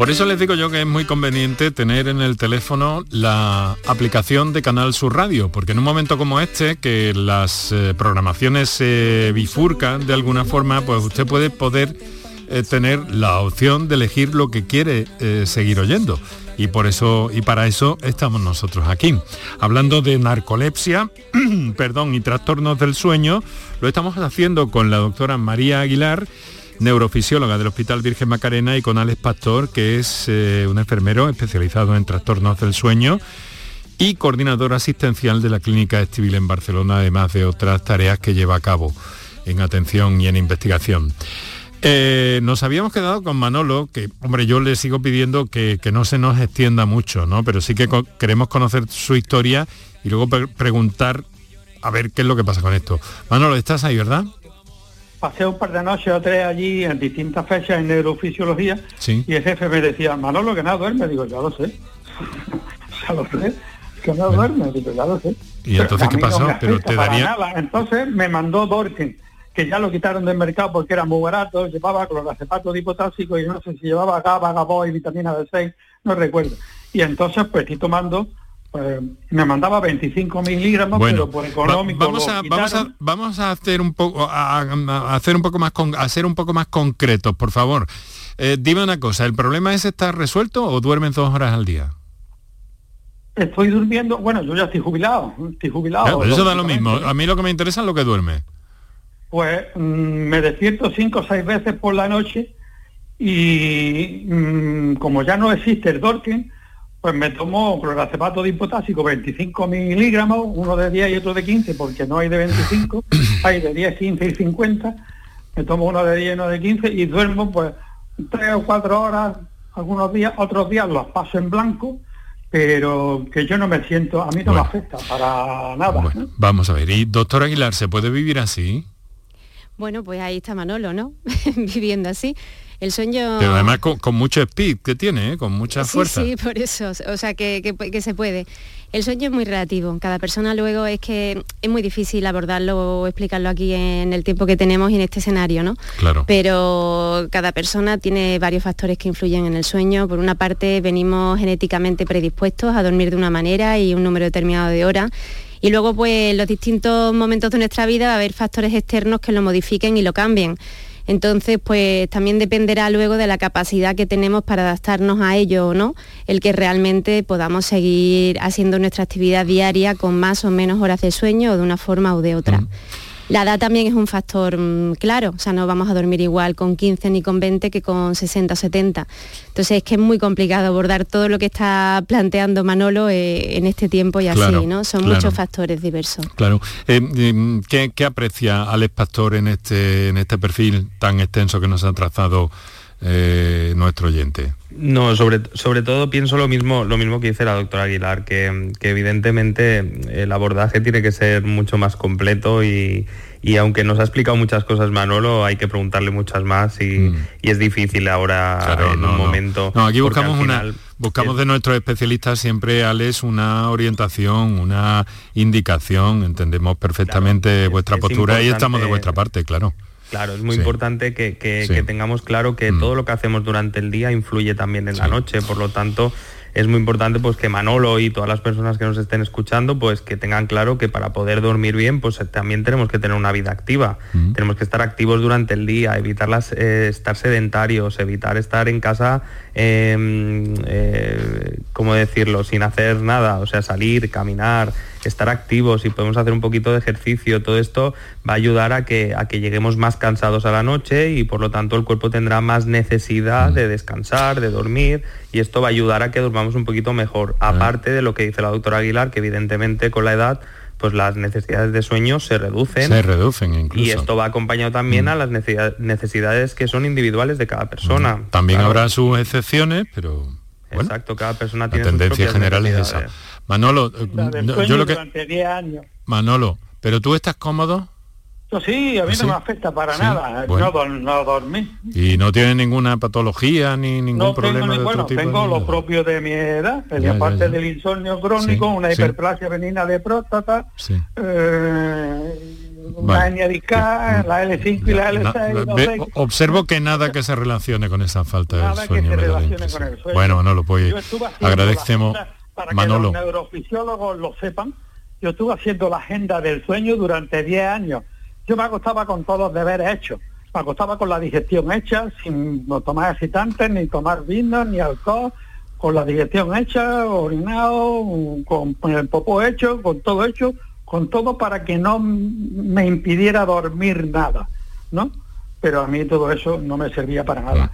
Por eso les digo yo que es muy conveniente tener en el teléfono la aplicación de Canal Sur Radio, porque en un momento como este, que las eh, programaciones se bifurcan de alguna forma, pues usted puede poder eh, tener la opción de elegir lo que quiere eh, seguir oyendo. Y por eso, y para eso estamos nosotros aquí. Hablando de narcolepsia, perdón, y trastornos del sueño, lo estamos haciendo con la doctora María Aguilar neurofisióloga del Hospital Virgen Macarena, y con Alex Pastor, que es eh, un enfermero especializado en trastornos del sueño y coordinador asistencial de la Clínica Estivil en Barcelona, además de otras tareas que lleva a cabo en atención y en investigación. Eh, nos habíamos quedado con Manolo, que, hombre, yo le sigo pidiendo que, no se nos extienda mucho, ¿no? Pero sí que queremos conocer su historia y luego preguntar a ver qué es lo que pasa con esto. Manolo, ¿estás ahí, verdad? Pasé un par de noches o tres allí en distintas fechas en neurofisiología y el jefe me decía, Manolo, que nada duerme. Digo, ya lo sé. ya lo sé. Que no duerme. Digo, ya lo sé. ¿Y entonces qué pasó? Pero te daría... Entonces me mandó Dorkin, que ya lo quitaron del mercado porque era muy barato, llevaba cloroacepato dipotásico y no sé si llevaba GABA, GABO y vitamina D6, no recuerdo. Y entonces pues estoy tomando pues, me mandaba 25 miligramos, pero por económico. vamos, a, vamos, a, hacer un poco a, hacer un poco más con, a ser un poco más concretos, por favor. Eh, dime una cosa, ¿el problema es estar resuelto o duermen dos horas al día? Estoy durmiendo, bueno, yo ya estoy jubilado, estoy jubilado. eso da lo mismo. A mí lo que me interesa es lo que duerme. Pues mm, me despierto cinco o seis veces por la noche y mm, como ya no existe el Dorking, pues me tomo cloroacepato de hipotásico 25 miligramos, uno de 10 y otro de 15, porque no hay de 25, hay de 10, 15 y 50. Me tomo uno de 10 y uno de 15 y duermo pues tres o cuatro horas, algunos días, otros días los paso en blanco, pero que yo no me siento, a mí no me afecta para nada. Vamos a ver, y doctor Aguilar, ¿se puede vivir así? Bueno, pues ahí está Manolo, ¿no? Viviendo así. El sueño... Pero además con, mucho speed que tiene, ¿eh? con mucha fuerza. Sí, por eso, o sea, que, se puede. El sueño es muy relativo. Cada persona luego es que es muy difícil abordarlo o explicarlo aquí en el tiempo que tenemos y en este escenario, ¿no? Claro. Pero cada persona tiene varios factores que influyen en el sueño. Por una parte, venimos genéticamente predispuestos a dormir de una manera y un número determinado de horas. Y luego, pues, en los distintos momentos de nuestra vida va a haber factores externos que lo modifiquen y lo cambien. Entonces, pues también dependerá luego de la capacidad que tenemos para adaptarnos a ello o no, el que realmente podamos seguir haciendo nuestra actividad diaria con más o menos horas de sueño o de una forma o de otra. La edad también es un factor mm, claro, o sea, no vamos a dormir igual con 15 ni con 20 que con 60 o 70. Entonces es que es muy complicado abordar todo lo que está planteando Manolo eh, en este tiempo y así, ¿no? Son muchos factores diversos. Claro. Eh, mm, ¿qué, aprecia Alex Pastor en este, en este perfil tan extenso que nos ha trazado eh, nuestro oyente? No, sobre, sobre todo pienso lo mismo, lo mismo que dice la doctora Aguilar, que, evidentemente el abordaje tiene que ser mucho más completo y, aunque nos ha explicado muchas cosas Manolo, hay que preguntarle muchas más y, mm. es difícil ahora en un momento. No, aquí buscamos una. Buscamos de nuestros especialistas siempre, Alex, una orientación, una indicación. Entendemos perfectamente vuestra postura y estamos de vuestra parte, claro. Claro, es muy importante que, tengamos claro que mm. todo lo que hacemos durante el día influye también en la noche, por lo tanto es muy importante pues que Manolo y todas las personas que nos estén escuchando pues que tengan claro que para poder dormir bien pues también tenemos que tener una vida activa. Mm. tenemos que estar activos durante el día evitar las, eh, estar sedentarios evitar estar en casa eh, eh, cómo decirlo sin hacer nada o sea salir caminar estar activos y podemos hacer un poquito de ejercicio, todo esto va a ayudar a que, a que lleguemos más cansados a la noche y por lo tanto el cuerpo tendrá más necesidad de descansar, de dormir y esto va a ayudar a que durmamos un poquito mejor, aparte de lo que dice la doctora Aguilar, que evidentemente con la edad pues las necesidades de sueño se reducen. Se reducen incluso. Y esto va acompañado también a las necesidades que son individuales de cada persona. También habrá sus excepciones, pero... Exacto, cada persona tiene la tendencia general es esa. Manolo, eh, yo lo que... Manolo, ¿pero tú estás cómodo? sí, a mí no me afecta para nada, no, no, dormir. ¿Y no tiene ninguna patología ni ningún problema de bueno, tengo lo propio de mi edad, aparte del insomnio crónico, una hiperplasia venina de próstata, eh, vale. la L5 y la L6. observo que nada que se relacione con esa falta de sueño. Bueno, no lo puedo. Agradecemos. Para Manolo. que los neurofisiólogos lo sepan, yo estuve haciendo la agenda del sueño durante 10 años yo me acostaba con todos los deberes hechos. Me acostaba con la digestión hecha, sin tomar excitantes, ni tomar vino, ni alcohol, con la digestión hecha, orinado, con, el popó hecho, con todo hecho, con todo para que no me impidiera dormir nada, ¿no? Pero a mí todo eso no me servía para nada.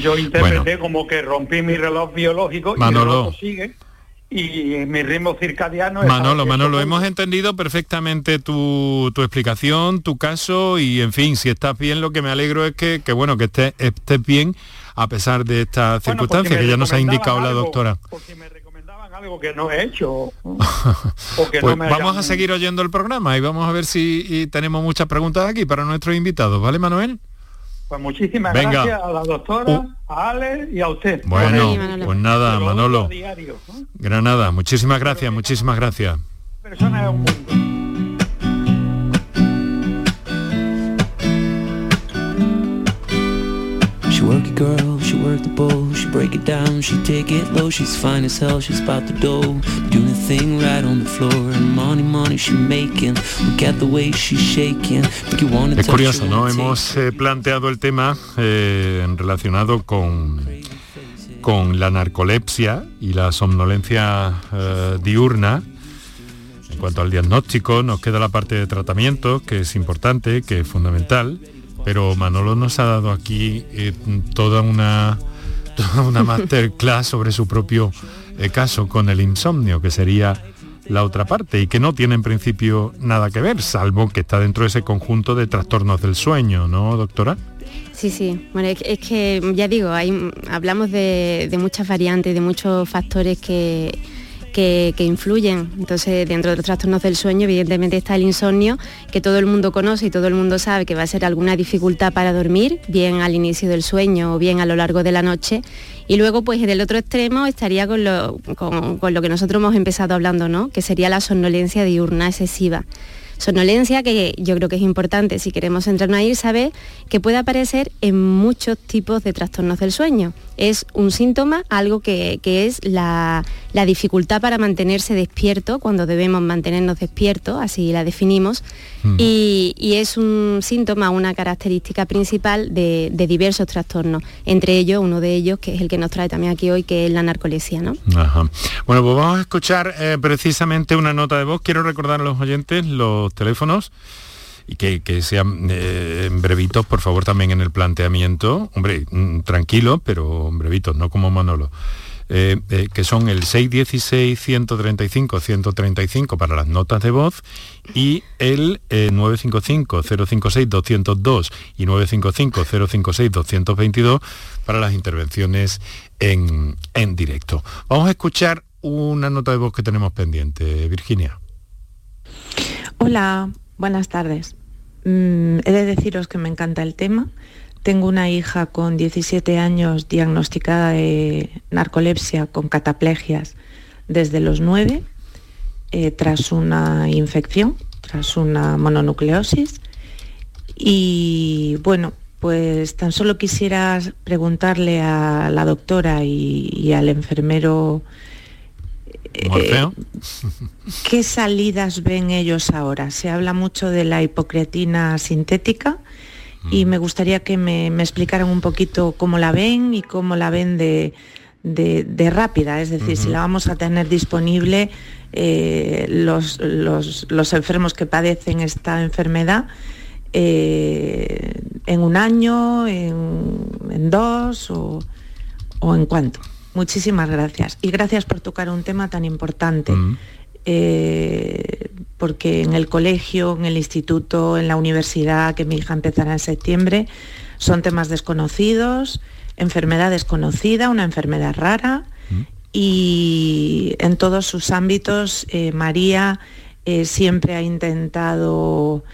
Yo interpreté como que rompí mi reloj biológico y el reloj sigue y mi ritmo circadiano Manolo, Manolo, hemos entendido perfectamente tu, explicación, tu caso y en fin, si estás bien, lo que me alegro es que, bueno, que estés, estés bien a pesar de estas circunstancias que ya nos ha indicado la doctora. Porque me recomendaban algo que no he hecho. pues vamos a seguir oyendo el programa y vamos a ver si tenemos muchas preguntas aquí para nuestros invitados, ¿vale, Manuel? Pues muchísimas gracias a la doctora, uh. a Ale y a usted. Bueno, pues nada, Manolo. Granada, muchísimas gracias, muchísimas gracias. she work the bowl, she break it down, she take it low, she's fine as hell, she's about the dough, doing the thing right on the floor, and money, money she making, look at the way she's shaking, make you wanna Es curioso, ¿no? Hemos eh, planteado el tema eh, relacionado con con la narcolepsia y la somnolencia eh, diurna. En cuanto al diagnóstico, nos queda la parte de tratamiento, que es importante, que es fundamental pero Manolo nos ha dado aquí eh, toda una una masterclass sobre su propio eh, caso con el insomnio, que sería la otra parte y que no tiene en principio nada que ver, salvo que está dentro de ese conjunto de trastornos del sueño, ¿no, doctora? Sí, sí. Bueno, es, que ya digo, hablamos de muchas variantes, de muchos factores que que, influyen. Entonces, dentro de los trastornos del sueño, evidentemente está el insomnio, que todo el mundo conoce y todo el mundo sabe que va a ser alguna dificultad para dormir, bien al inicio del sueño o bien a lo largo de la noche. Y luego, pues en el otro extremo estaría con lo, con lo que nosotros hemos empezado hablando, ¿no? que sería la somnolencia diurna excesiva. Sonolencia, que yo creo que es importante si queremos entrarnos ahí, saber que puede aparecer en muchos tipos de trastornos del sueño. Es un síntoma, algo que, es la, dificultad para mantenerse despierto, cuando debemos mantenernos despiertos, así la definimos, mm. y, es un síntoma, una característica principal de, diversos trastornos, entre ellos uno de ellos, que es el que nos trae también aquí hoy, que es la narcolepsia. ¿no? Bueno, pues vamos a escuchar eh, precisamente una nota de voz. Quiero recordar a los oyentes los teléfonos y que, sean eh, brevitos, por favor, también en el planteamiento. Hombre, mm, tranquilo, pero brevitos, no como Manolo. Eh, eh, que son el 616-135-135 para las notas de voz y el 955-056-202 y 955-056-222 para las intervenciones en, en directo. Vamos a escuchar una nota de voz que tenemos pendiente, Virginia. Hola, buenas tardes. Mm, he de deciros que me encanta el tema. Tengo una hija con 17 años diagnosticada de narcolepsia con cataplegias desde los 9, eh, tras una infección, tras una mononucleosis. Y bueno, pues tan solo quisiera preguntarle a la doctora y al enfermero eh, ¿Qué salidas ven ellos ahora? Se habla mucho de la hipocreatina sintética y mm. me gustaría que me, explicaran un poquito cómo la ven y cómo la ven de, de, rápida, es decir, si la vamos a tener disponible eh, los, los, enfermos que padecen esta enfermedad eh, en un año, en, dos o, en cuánto. Muchísimas gracias. Y gracias por tocar un tema tan importante. Eh, porque en el colegio, en el instituto, en la universidad, que mi hija empezará en septiembre, son temas desconocidos, enfermedad desconocida, una enfermedad rara, y en todos sus ámbitos eh, María eh, siempre ha intentado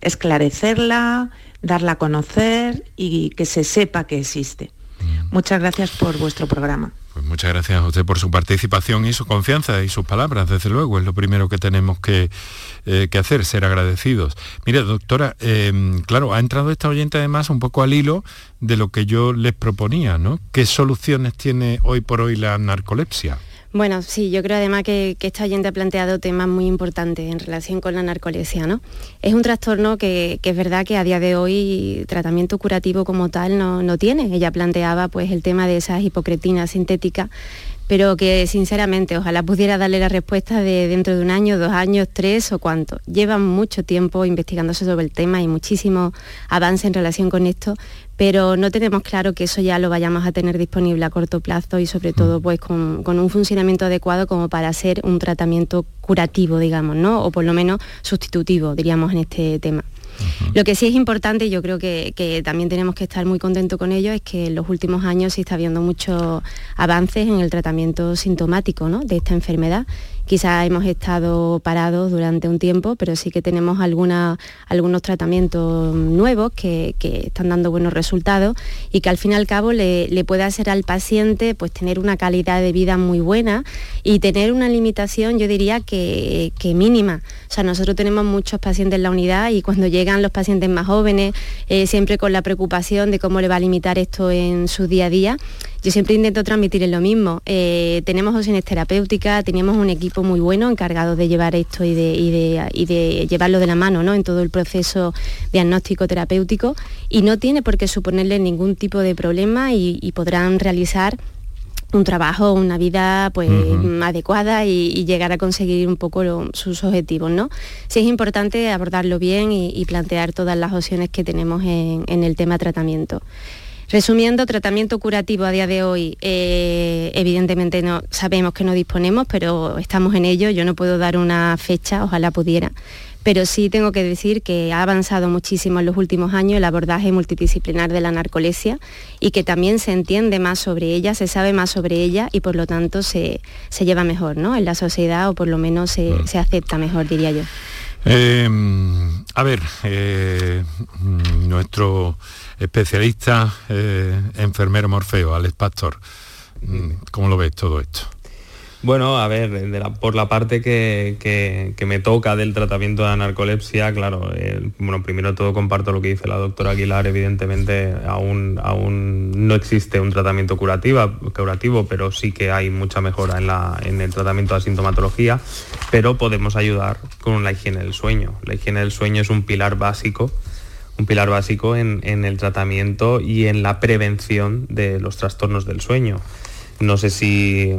esclarecerla, darla a conocer y que se sepa que existe. Muchas gracias por vuestro programa. Pues muchas gracias a por su participación y su confianza y sus palabras, desde luego, es lo primero que tenemos que, eh, hacer, ser agradecidos. Mire, doctora, em, claro, ha entrado esta oyente además un poco al hilo de lo que yo les proponía, ¿no? ¿Qué soluciones tiene hoy por hoy la narcolepsia? Bueno, sí, yo creo además que, esta oyente ha planteado temas muy importantes en relación con la narcolepsia. ¿no? Es un trastorno que, es verdad que a día de hoy tratamiento curativo como tal no, no tiene. Ella planteaba pues, el tema de esas hipocretinas sintéticas pero que sinceramente ojalá pudiera darle la respuesta de dentro de un año, dos años, tres o cuánto. Llevan mucho tiempo investigándose sobre el tema y muchísimo avance en relación con esto, pero no tenemos claro que eso ya lo vayamos a tener disponible a corto plazo y sobre todo pues con, un funcionamiento adecuado como para hacer un tratamiento curativo, digamos, ¿no? O por lo menos sustitutivo, diríamos, en este tema. Lo que sí es importante, y yo creo que, también tenemos que estar muy contentos con ello, es que en los últimos años se está viendo muchos avances en el tratamiento sintomático de esta enfermedad Quizás hemos estado parados durante un tiempo, pero sí que tenemos algunos tratamientos nuevos que, están dando buenos resultados y que al fin y al cabo le, puede hacer al paciente pues, tener una calidad de vida muy buena y tener una limitación, yo diría que, mínima. O sea, nosotros tenemos muchos pacientes en la unidad y cuando llegan los pacientes más jóvenes, eh, siempre con la preocupación de cómo le va a limitar esto en su día a día, yo siempre intento transmitir lo mismo. Eh, tenemos opciones terapéuticas, teníamos un equipo muy bueno encargado de llevar esto y de, llevarlo de la mano ¿no? en todo el proceso diagnóstico terapéutico y no tiene por qué suponerle ningún tipo de problema y, podrán realizar un trabajo, una vida pues, adecuada y, llegar a conseguir un poco sus objetivos. ¿no? Sí es importante abordarlo bien y, plantear todas las opciones que tenemos en, en el tema tratamiento. Resumiendo, tratamiento curativo a día de hoy, eh, evidentemente no sabemos que no disponemos, pero estamos en ello. Yo no puedo dar una fecha, ojalá pudiera. Pero sí tengo que decir que ha avanzado muchísimo en los últimos años el abordaje multidisciplinar de la narcolepsia y que también se entiende más sobre ella, se sabe más sobre ella y por lo tanto se, lleva mejor ¿no? en la sociedad o por lo menos se, mm. acepta mejor, diría yo. Em, a ver, eh, nuestro especialista eh, enfermero Morfeo, Alex Pastor. Mm, ¿Cómo lo ves todo esto? Bueno, a ver, por la parte que, me toca del tratamiento de la narcolepsia, claro, eh, bueno, primero todo comparto lo que dice la doctora Aguilar, evidentemente aún, aún no existe un tratamiento curativo, curativo, pero sí que hay mucha mejora en, la, en el tratamiento de la sintomatología, pero podemos ayudar con la higiene del sueño. La higiene del sueño es un pilar básico un pilar básico en, el tratamiento y en la prevención de los trastornos del sueño. No sé si,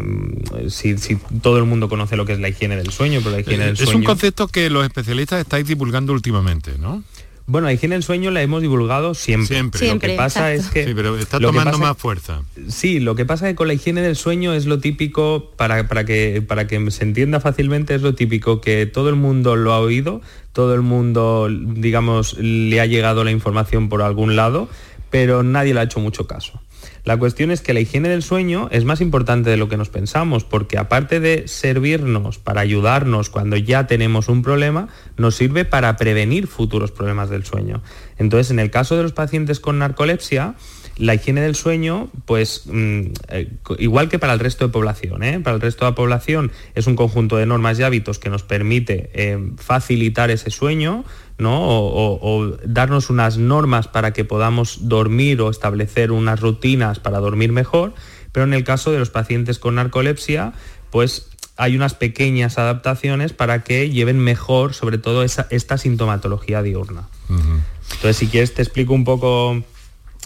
si, todo el mundo conoce lo que es la higiene del sueño, pero la higiene del sueño... Es un concepto que los especialistas estáis divulgando últimamente, ¿no? Bueno, la higiene del sueño la hemos divulgado siempre. Siempre. lo que pasa es que... Sí, pero está tomando más fuerza. Sí, lo que pasa es que con la higiene del sueño es lo típico, para, para, que, para que se entienda fácilmente, es lo típico que todo el mundo lo ha oído, todo el mundo, digamos, le ha llegado la información por algún lado, pero nadie le ha hecho mucho caso. La cuestión es que la higiene del sueño es más importante de lo que nos pensamos, porque aparte de servirnos para ayudarnos cuando ya tenemos un problema, nos sirve para prevenir futuros problemas del sueño. Entonces, en el caso de los pacientes con narcolepsia, la higiene del sueño, pues mm, eh, igual que para el resto de población, ¿eh? para el resto de la población es un conjunto de normas y hábitos que nos permite eh, facilitar ese sueño, ¿no? O, darnos unas normas para que podamos dormir o establecer unas rutinas para dormir mejor, pero en el caso de los pacientes con narcolepsia, pues hay unas pequeñas adaptaciones para que lleven mejor, sobre todo, esta sintomatología diurna. Entonces, si quieres, te explico un poco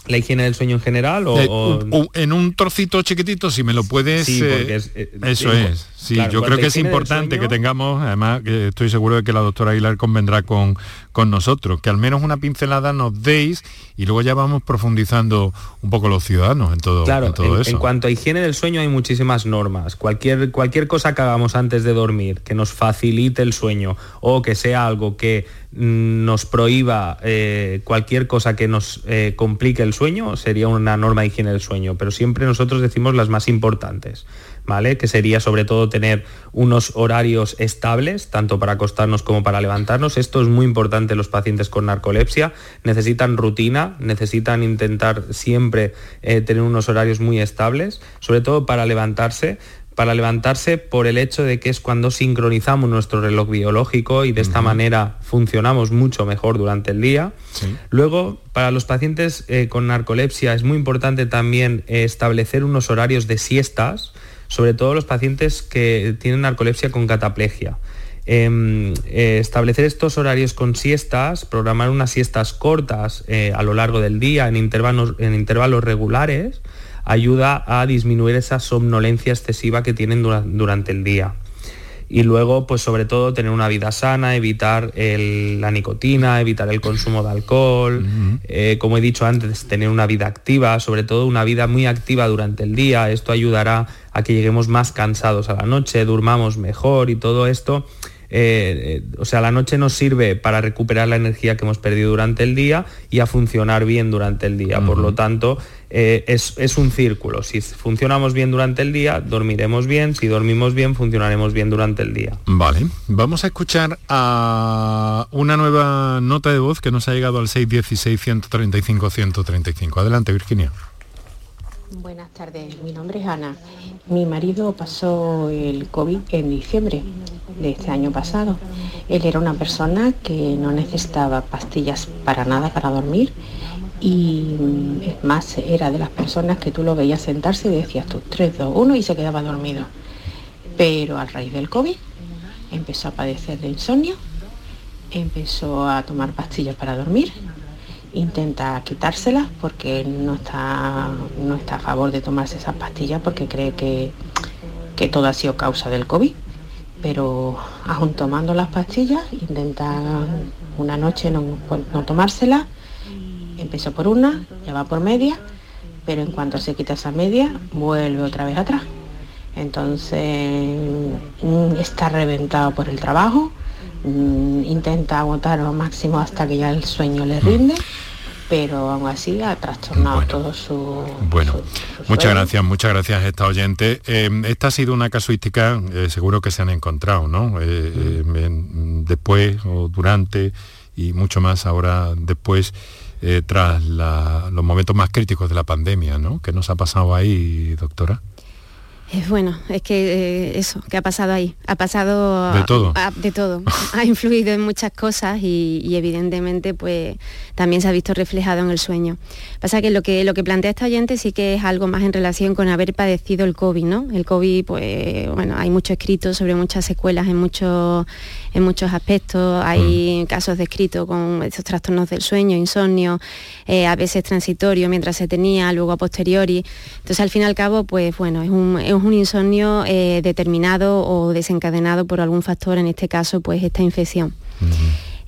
la higiene del sueño en general o, eh, en un trocito chiquitito si me lo puedes sí, porque eh, eso es. sí yo creo que es importante que tengamos además que estoy seguro de que la doctora Aguilar convendrá con con nosotros que al menos una pincelada nos deis y luego ya vamos profundizando un poco los ciudadanos en todo, claro, en todo eso en cuanto a higiene del sueño hay muchísimas normas. Cualquier cualquier cosa que hagamos antes de dormir que nos facilite el sueño o que sea algo que nos prohíba eh, cualquier cosa que nos complique el sueño sería una norma de higiene del sueño, pero siempre nosotros decimos las más importantes, ¿vale? Que sería sobre todo tener unos horarios estables, tanto para acostarnos como para levantarnos. Esto es muy importante los pacientes con narcolepsia. Necesitan rutina, necesitan intentar siempre eh, tener unos horarios muy estables, sobre todo para levantarse para levantarse por el hecho de que es cuando sincronizamos nuestro reloj biológico y de esta manera funcionamos mucho mejor durante el día. Luego, para los pacientes eh, con narcolepsia es muy importante también eh, establecer unos horarios de siestas, sobre todo los pacientes que tienen narcolepsia con cataplegia. Em, eh, establecer estos horarios con siestas, programar unas siestas cortas a lo largo del día en intervalos, en intervalos regulares, ayuda a disminuir esa somnolencia excesiva que tienen durante el día. Y luego, pues sobre todo, tener una vida sana, evitar la nicotina, evitar el consumo de alcohol, eh, como he dicho antes, tener una vida activa, sobre todo una vida muy activa durante el día. Esto ayudará a que lleguemos más cansados a la noche, durmamos mejor y todo esto eh, o sea, la noche nos sirve para recuperar la energía que hemos perdido durante el día y a funcionar bien durante el día. Por lo tanto, eh, es, un círculo. Si funcionamos bien durante el día, dormiremos bien. Si dormimos bien, funcionaremos bien durante el día. Vale, vamos a escuchar a una nueva nota de voz que nos ha llegado al 616-135-135. Adelante, Virginia. Buenas tardes, mi nombre es Ana. Mi marido pasó el COVID en diciembre de este año pasado. Él era una persona que no necesitaba pastillas para nada para dormir y es más, era de las personas que tú lo veías sentarse y decías tú 3, 2, 1 y se quedaba dormido. Pero a raíz del COVID empezó a padecer de insomnio, empezó a tomar pastillas para dormir intenta quitárselas porque no está, no está a favor de tomarse esas pastillas porque cree que, que todo ha sido causa del COVID. Pero aún tomando las pastillas, intenta una noche no, no tomárselas, empezó por una, ya va por media, pero en cuanto se quita esa media, vuelve otra vez atrás. Entonces mm, está reventado por el trabajo, mm, intenta agotar lo máximo hasta que ya el sueño le rinde pero aún así ha trastornado todo su... Bueno, muchas gracias, muchas gracias a esta oyente. Eh, esta ha sido una casuística, eh, seguro que se han encontrado, ¿no? Eh, después o durante y mucho más ahora después, tras los momentos más críticos de la pandemia, ¿no? ¿Qué nos ha pasado ahí, doctora? Bueno, es que eh, eso, ¿qué ha pasado ahí? Ha pasado... De todo. de todo. ha influido en muchas cosas y, evidentemente pues también se ha visto reflejado en el sueño. Pasa que lo que, lo que plantea esta oyente sí que es algo más en relación con haber padecido el COVID, ¿no? El COVID, pues bueno, hay mucho escrito sobre muchas secuelas en muchos, en muchos aspectos. Hay mm. casos descritos con estos trastornos del sueño, insomnio, eh, a veces transitorio mientras se tenía, luego a posteriori. Entonces al fin y al cabo, pues bueno, es un un insomnio eh, determinado o desencadenado por algún factor, en este caso pues esta infección.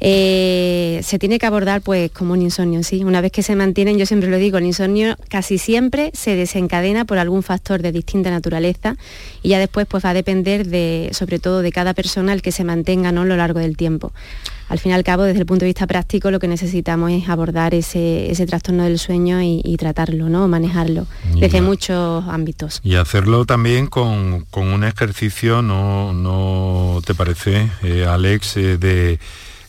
Eh, se tiene que abordar pues como un insomnio, sí. Una vez que se mantienen, yo siempre lo digo, el insomnio casi siempre se desencadena por algún factor de distinta naturaleza y ya después pues va a depender de, sobre todo de cada persona el que se mantenga ¿no? a lo largo del tiempo al fin y al cabo, desde el punto de vista práctico, lo que necesitamos es abordar ese, trastorno del sueño y, tratarlo, ¿no? manejarlo desde muchos ámbitos. Y hacerlo también con, un ejercicio, ¿no, no te parece, eh, Alex, eh, de,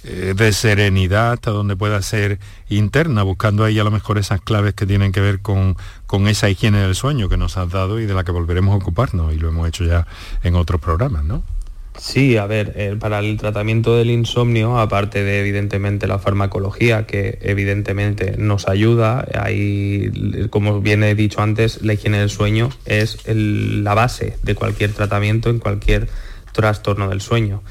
eh, de serenidad hasta donde pueda ser interna, buscando ahí a lo mejor esas claves que tienen que ver con, con esa higiene del sueño que nos has dado y de la que volveremos a ocuparnos, y lo hemos hecho ya en otros programas, ¿no? Sí, a ver, eh, para el tratamiento del insomnio, aparte de evidentemente la farmacología, que evidentemente nos ayuda, ahí, como bien he dicho antes, la higiene del sueño es la base de cualquier tratamiento en cualquier trastorno del sueño.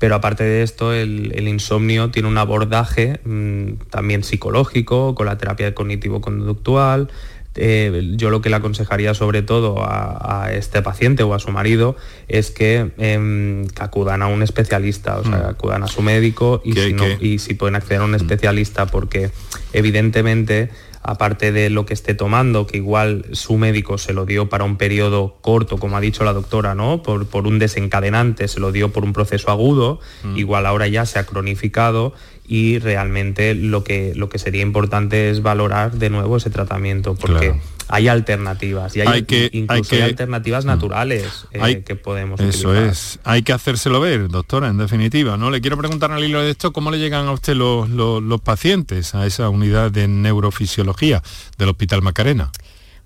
Pero aparte de esto, el, insomnio tiene un abordaje mm, también psicológico, con la terapia cognitivo-conductual, eh, yo lo que le aconsejaría sobre todo a, este paciente o a su marido es que, em, acudan a un especialista, o sea, mm. acudan a su médico y si, y si pueden acceder a un mm. especialista porque evidentemente aparte de lo que esté tomando, que igual su médico se lo dio para un periodo corto, como ha dicho la doctora, ¿no? Por, por un desencadenante, se lo dio por un proceso agudo, mm. igual ahora ya se ha cronificado y realmente lo que, lo que sería importante es valorar de nuevo ese tratamiento, porque hay alternativas y hay, que, incluso hay, alternativas mm. naturales eh, que podemos Eso es, hay que hacérselo ver, doctora, en definitiva. ¿no? Le quiero preguntar al hilo de esto, ¿cómo le llegan a usted los, los pacientes a esa unidad de neurofisiología del Hospital Macarena?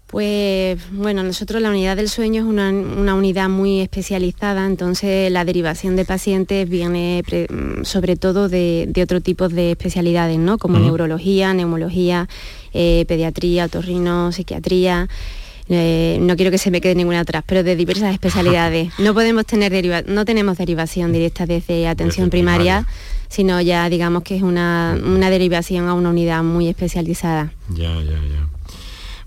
Pues bueno, nosotros la unidad del sueño es una, unidad muy especializada, entonces la derivación de pacientes viene mm, sobre todo de, otro tipo de especialidades, ¿no? Como neurología, neumología, eh, pediatría, otorrino, psiquiatría. Eh, no quiero que se me quede ninguna atrás, pero de diversas especialidades. No podemos tener deriva no tenemos derivación directa desde atención primaria, sino ya digamos que es una, una derivación a una unidad muy especializada. Ya, ya, ya.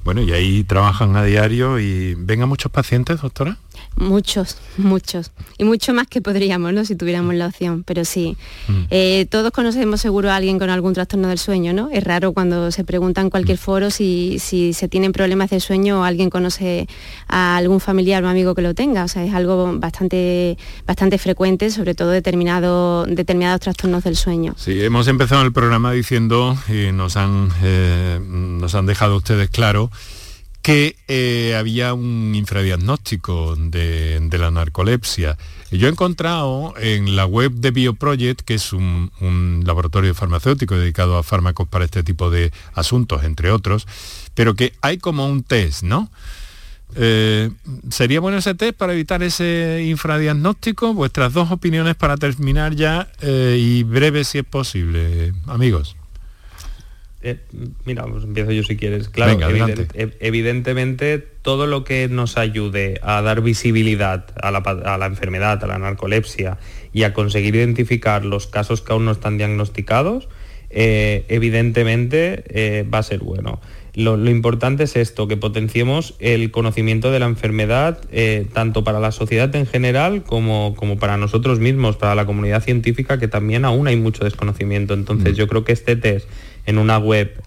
Bueno, y ahí trabajan a diario y vengan muchos pacientes, doctora. Muchos, muchos. Y mucho más que podríamos, ¿no? Si tuviéramos la opción. Pero sí. Mm. Eh, todos conocemos seguro a alguien con algún trastorno del sueño, ¿no? Es raro cuando se pregunta en cualquier mm. foro si, si se tienen problemas de sueño o alguien conoce a algún familiar o amigo que lo tenga. O sea, es algo bastante, bastante frecuente, sobre todo determinado, determinados trastornos del sueño. Sí, hemos empezado el programa diciendo, y nos han, eh, nos han dejado ustedes claro, que eh, había un infradiagnóstico de, la narcolepsia. Yo he encontrado en la web de Bioproject, que es un, laboratorio farmacéutico dedicado a fármacos para este tipo de asuntos, entre otros, pero que hay como un test, ¿no? Eh, ¿Sería bueno ese test para evitar ese infradiagnóstico? Vuestras dos opiniones para terminar ya eh, y breve si es posible, amigos. Eh, mira, pues empiezo yo si quieres. Claro, evidentemente todo lo que nos ayude a dar visibilidad a la, enfermedad, a la narcolepsia y a conseguir identificar los casos que aún no están diagnosticados, eh, evidentemente eh, va a ser bueno. Lo, importante es esto, que potenciemos el conocimiento de la enfermedad tanto para la sociedad en general como, como, para nosotros mismos, para la comunidad científica, que también aún hay mucho desconocimiento. Entonces mm. yo creo que este test en una web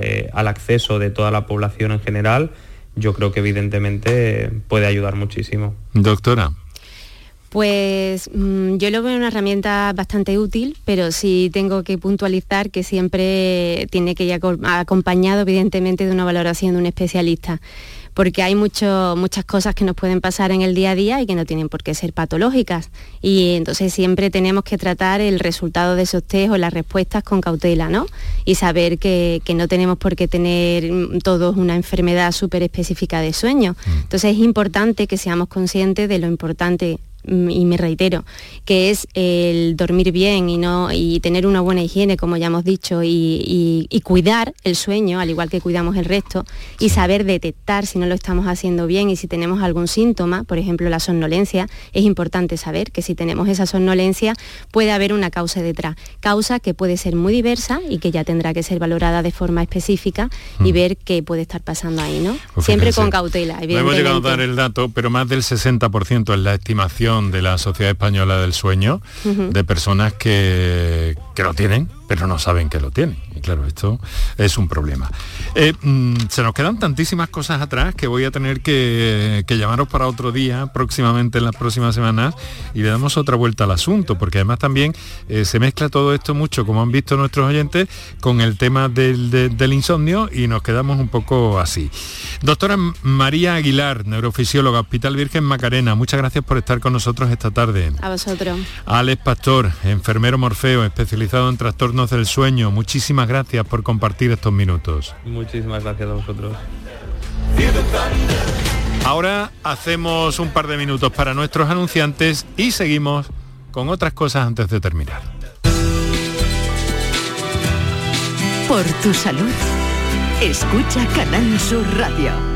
eh, al acceso de toda la población en general, yo creo que evidentemente puede ayudar muchísimo. Doctora. Pues mm, yo lo veo una herramienta bastante útil, pero sí tengo que puntualizar que siempre tiene que ir acompañado evidentemente de una valoración de un especialista porque hay muchas cosas que nos pueden pasar en el día a día y que no tienen por qué ser patológicas. Y entonces siempre tenemos que tratar el resultado de esos test o las respuestas con cautela, ¿no? Y saber que, que no tenemos por qué tener todos una enfermedad súper específica de sueño. Mm. Entonces es importante que seamos conscientes de lo importante Mm, y me reitero, que es el dormir bien y, no, y tener una buena higiene, como ya hemos dicho, y, cuidar el sueño, al igual que cuidamos el resto, y saber detectar si no lo estamos haciendo bien y si tenemos algún síntoma, por ejemplo la somnolencia, es importante saber que si tenemos esa somnolencia puede haber una causa detrás, causa que puede ser muy diversa y que ya tendrá que ser valorada de forma específica y mm. ver qué puede estar pasando ahí, ¿no? Pues Siempre con cautela, evidentemente. No hemos llegado a dar el dato, pero más del 60% es la estimación de la Sociedad Española del Sueño de personas que, que lo tienen, pero no saben que lo tienen. Y claro, esto es un problema. Eh, mm, se nos quedan tantísimas cosas atrás que voy a tener que, llamaros para otro día, próximamente en las próximas semanas, y le damos otra vuelta al asunto, porque además también eh, se mezcla todo esto mucho, como han visto nuestros oyentes, con el tema del, del insomnio y nos quedamos un poco así. Doctora María Aguilar, neurofisióloga, Hospital Virgen Macarena, muchas gracias por estar con nosotros esta tarde. A vosotros. Alex Pastor, enfermero Morfeo, especializado en trastornos del sueño, muchísimas gracias por compartir estos minutos. Muchísimas gracias a vosotros. Ahora hacemos un par de minutos para nuestros anunciantes y seguimos con otras cosas antes de terminar. Por tu salud, escucha Canal Sur Radio.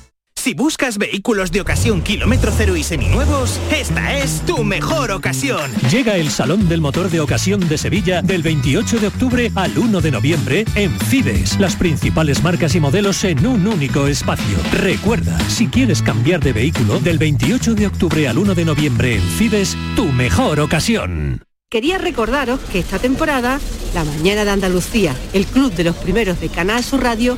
Si buscas vehículos de ocasión kilómetro cero y seminuevos, esta es tu mejor ocasión. Llega el Salón del Motor de Ocasión de Sevilla del 28 de octubre al 1 de noviembre en Fides. Las principales marcas y modelos en un único espacio. Recuerda, si quieres cambiar de vehículo, del 28 de octubre al 1 de noviembre en Fides, tu mejor ocasión. Quería recordaros que esta temporada, La Mañana de Andalucía, el club de los primeros de Canal Sur Radio,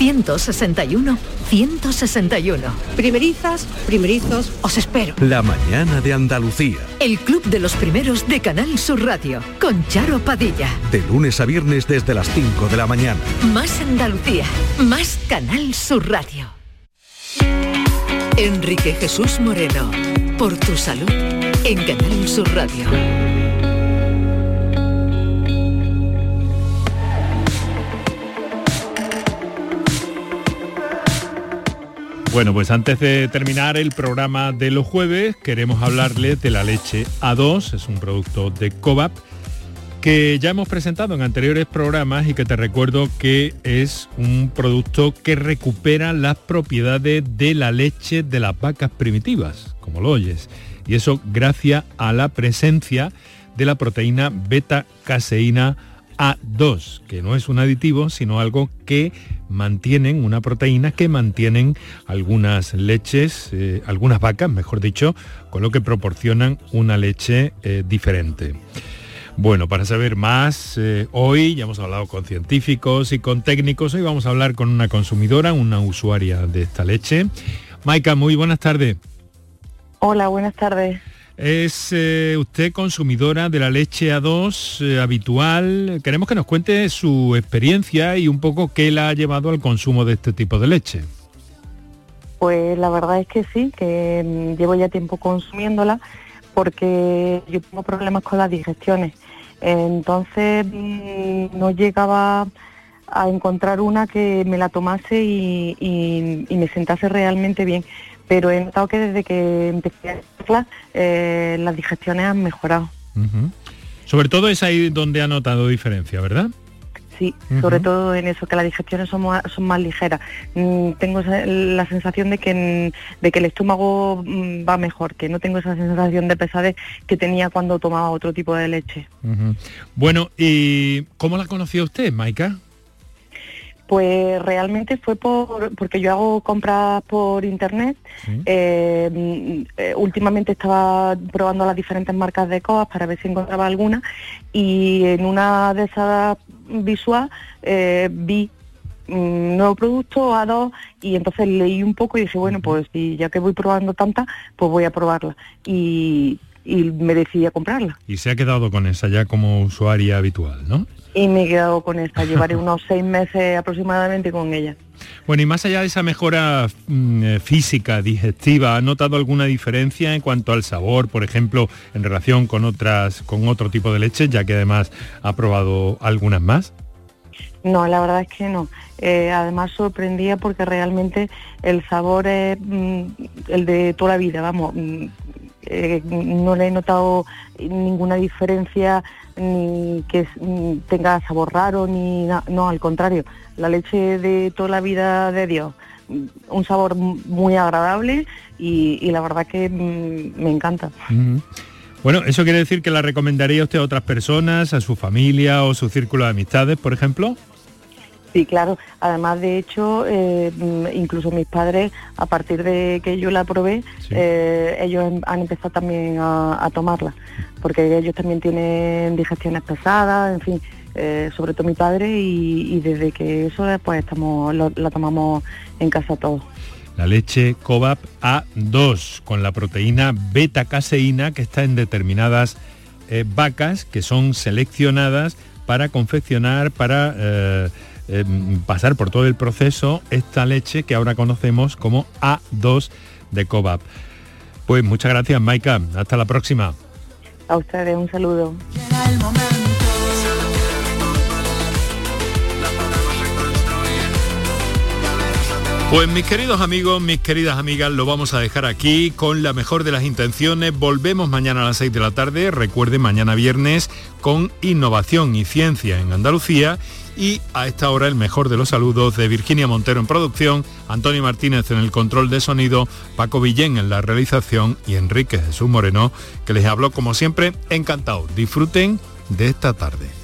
161 161. Primerizas, primerizos, os espero. La mañana de Andalucía. El club de los primeros de Canal Sur Radio con Charo Padilla. De lunes a viernes desde las 5 de la mañana. Más Andalucía, más Canal Sur Radio. Enrique Jesús Moreno, por tu salud en Canal Sur Radio. Bueno, pues antes de terminar el programa de los jueves, queremos hablarle de la leche A2, es un producto de Covap que ya hemos presentado en anteriores programas y que te recuerdo que es un producto que recupera las propiedades de la leche de las vacas primitivas, como lo oyes. Y eso gracias a la presencia de la proteína beta-caseína A2, que no es un aditivo, sino algo que mantienen, una proteína que mantienen algunas leches, eh, algunas vacas, mejor dicho, con lo que proporcionan una leche eh, diferente. Bueno, para saber más, eh, hoy ya hemos hablado con científicos y con técnicos, hoy vamos a hablar con una consumidora, una usuaria de esta leche. Maika, muy buenas tardes. Hola, buenas tardes. Es eh, usted consumidora de la leche A2 eh, habitual. Queremos que nos cuente su experiencia y un poco qué la ha llevado al consumo de este tipo de leche. Pues la verdad es que sí, que mm, llevo ya tiempo consumiéndola porque yo tengo problemas con las digestiones. Entonces mm, no llegaba a encontrar una que me la tomase y, me sentase realmente bien. Pero he notado que desde que empecé a hacerla, eh, las digestiones han mejorado. Sobre todo es ahí donde ha notado diferencia, ¿verdad? Sí, sobre todo en eso, que las digestiones son más, son más ligeras. Mm, tengo la sensación de que, de que el estómago mm, va mejor, que no tengo esa sensación de pesadez que tenía cuando tomaba otro tipo de leche. Bueno, ¿y cómo la conoció usted, Maika? Pues realmente fue por porque yo hago compras por internet. Eh, mm, eh, últimamente estaba probando las diferentes marcas de coas para ver si encontraba alguna. Y en una de esas visual eh, vi un nuevo producto a dos y entonces leí un poco y dije bueno pues si ya que voy probando tantas pues voy a probarla y, y me decidí a comprarla. Y se ha quedado con esa ya como usuaria habitual, ¿no? Y me he quedado con esta llevaré unos seis meses aproximadamente con ella Bueno, y más allá de esa mejora mm, eh, física, digestiva, ¿ha notado alguna diferencia en cuanto al sabor, por ejemplo, en relación con otras, con otro tipo de leche, ya que además ha probado algunas más? No, la verdad es que no. Eh, además sorprendía porque realmente el sabor es mm, el de toda la vida, vamos. mm, eh, no le he notado ninguna diferencia ni que mm, tenga sabor raro ni no, al contrario. La leche de toda la vida de Dios, mm, un sabor muy agradable y, la verdad que mm, me encanta. Bueno, ¿eso quiere decir que la recomendaría usted a otras personas, a su familia o su círculo de amistades, por ejemplo? Sí, claro. Además, de hecho, eh, incluso mis padres, a partir de que yo la probé, eh, ellos em- han empezado también a, a tomarla, porque ellos también tienen digestiones pesadas, en fin, eh, sobre todo mi padre, y, y desde que eso, pues estamos, lo- la tomamos en casa todos. La leche Covap A2 con la proteína beta-caseína que está en determinadas eh, vacas que son seleccionadas para confeccionar, para eh, eh, pasar por todo el proceso esta leche que ahora conocemos como A2 de Cobab. Pues muchas gracias, Maika. Hasta la próxima. A ustedes un saludo. Pues mis queridos amigos, mis queridas amigas, lo vamos a dejar aquí con la mejor de las intenciones. Volvemos mañana a las 6 de la tarde, recuerden mañana viernes, con innovación y ciencia en Andalucía. Y a esta hora el mejor de los saludos de Virginia Montero en producción, Antonio Martínez en el control de sonido, Paco Villén en la realización y Enrique Jesús Moreno, que les habló como siempre, encantado. Disfruten de esta tarde.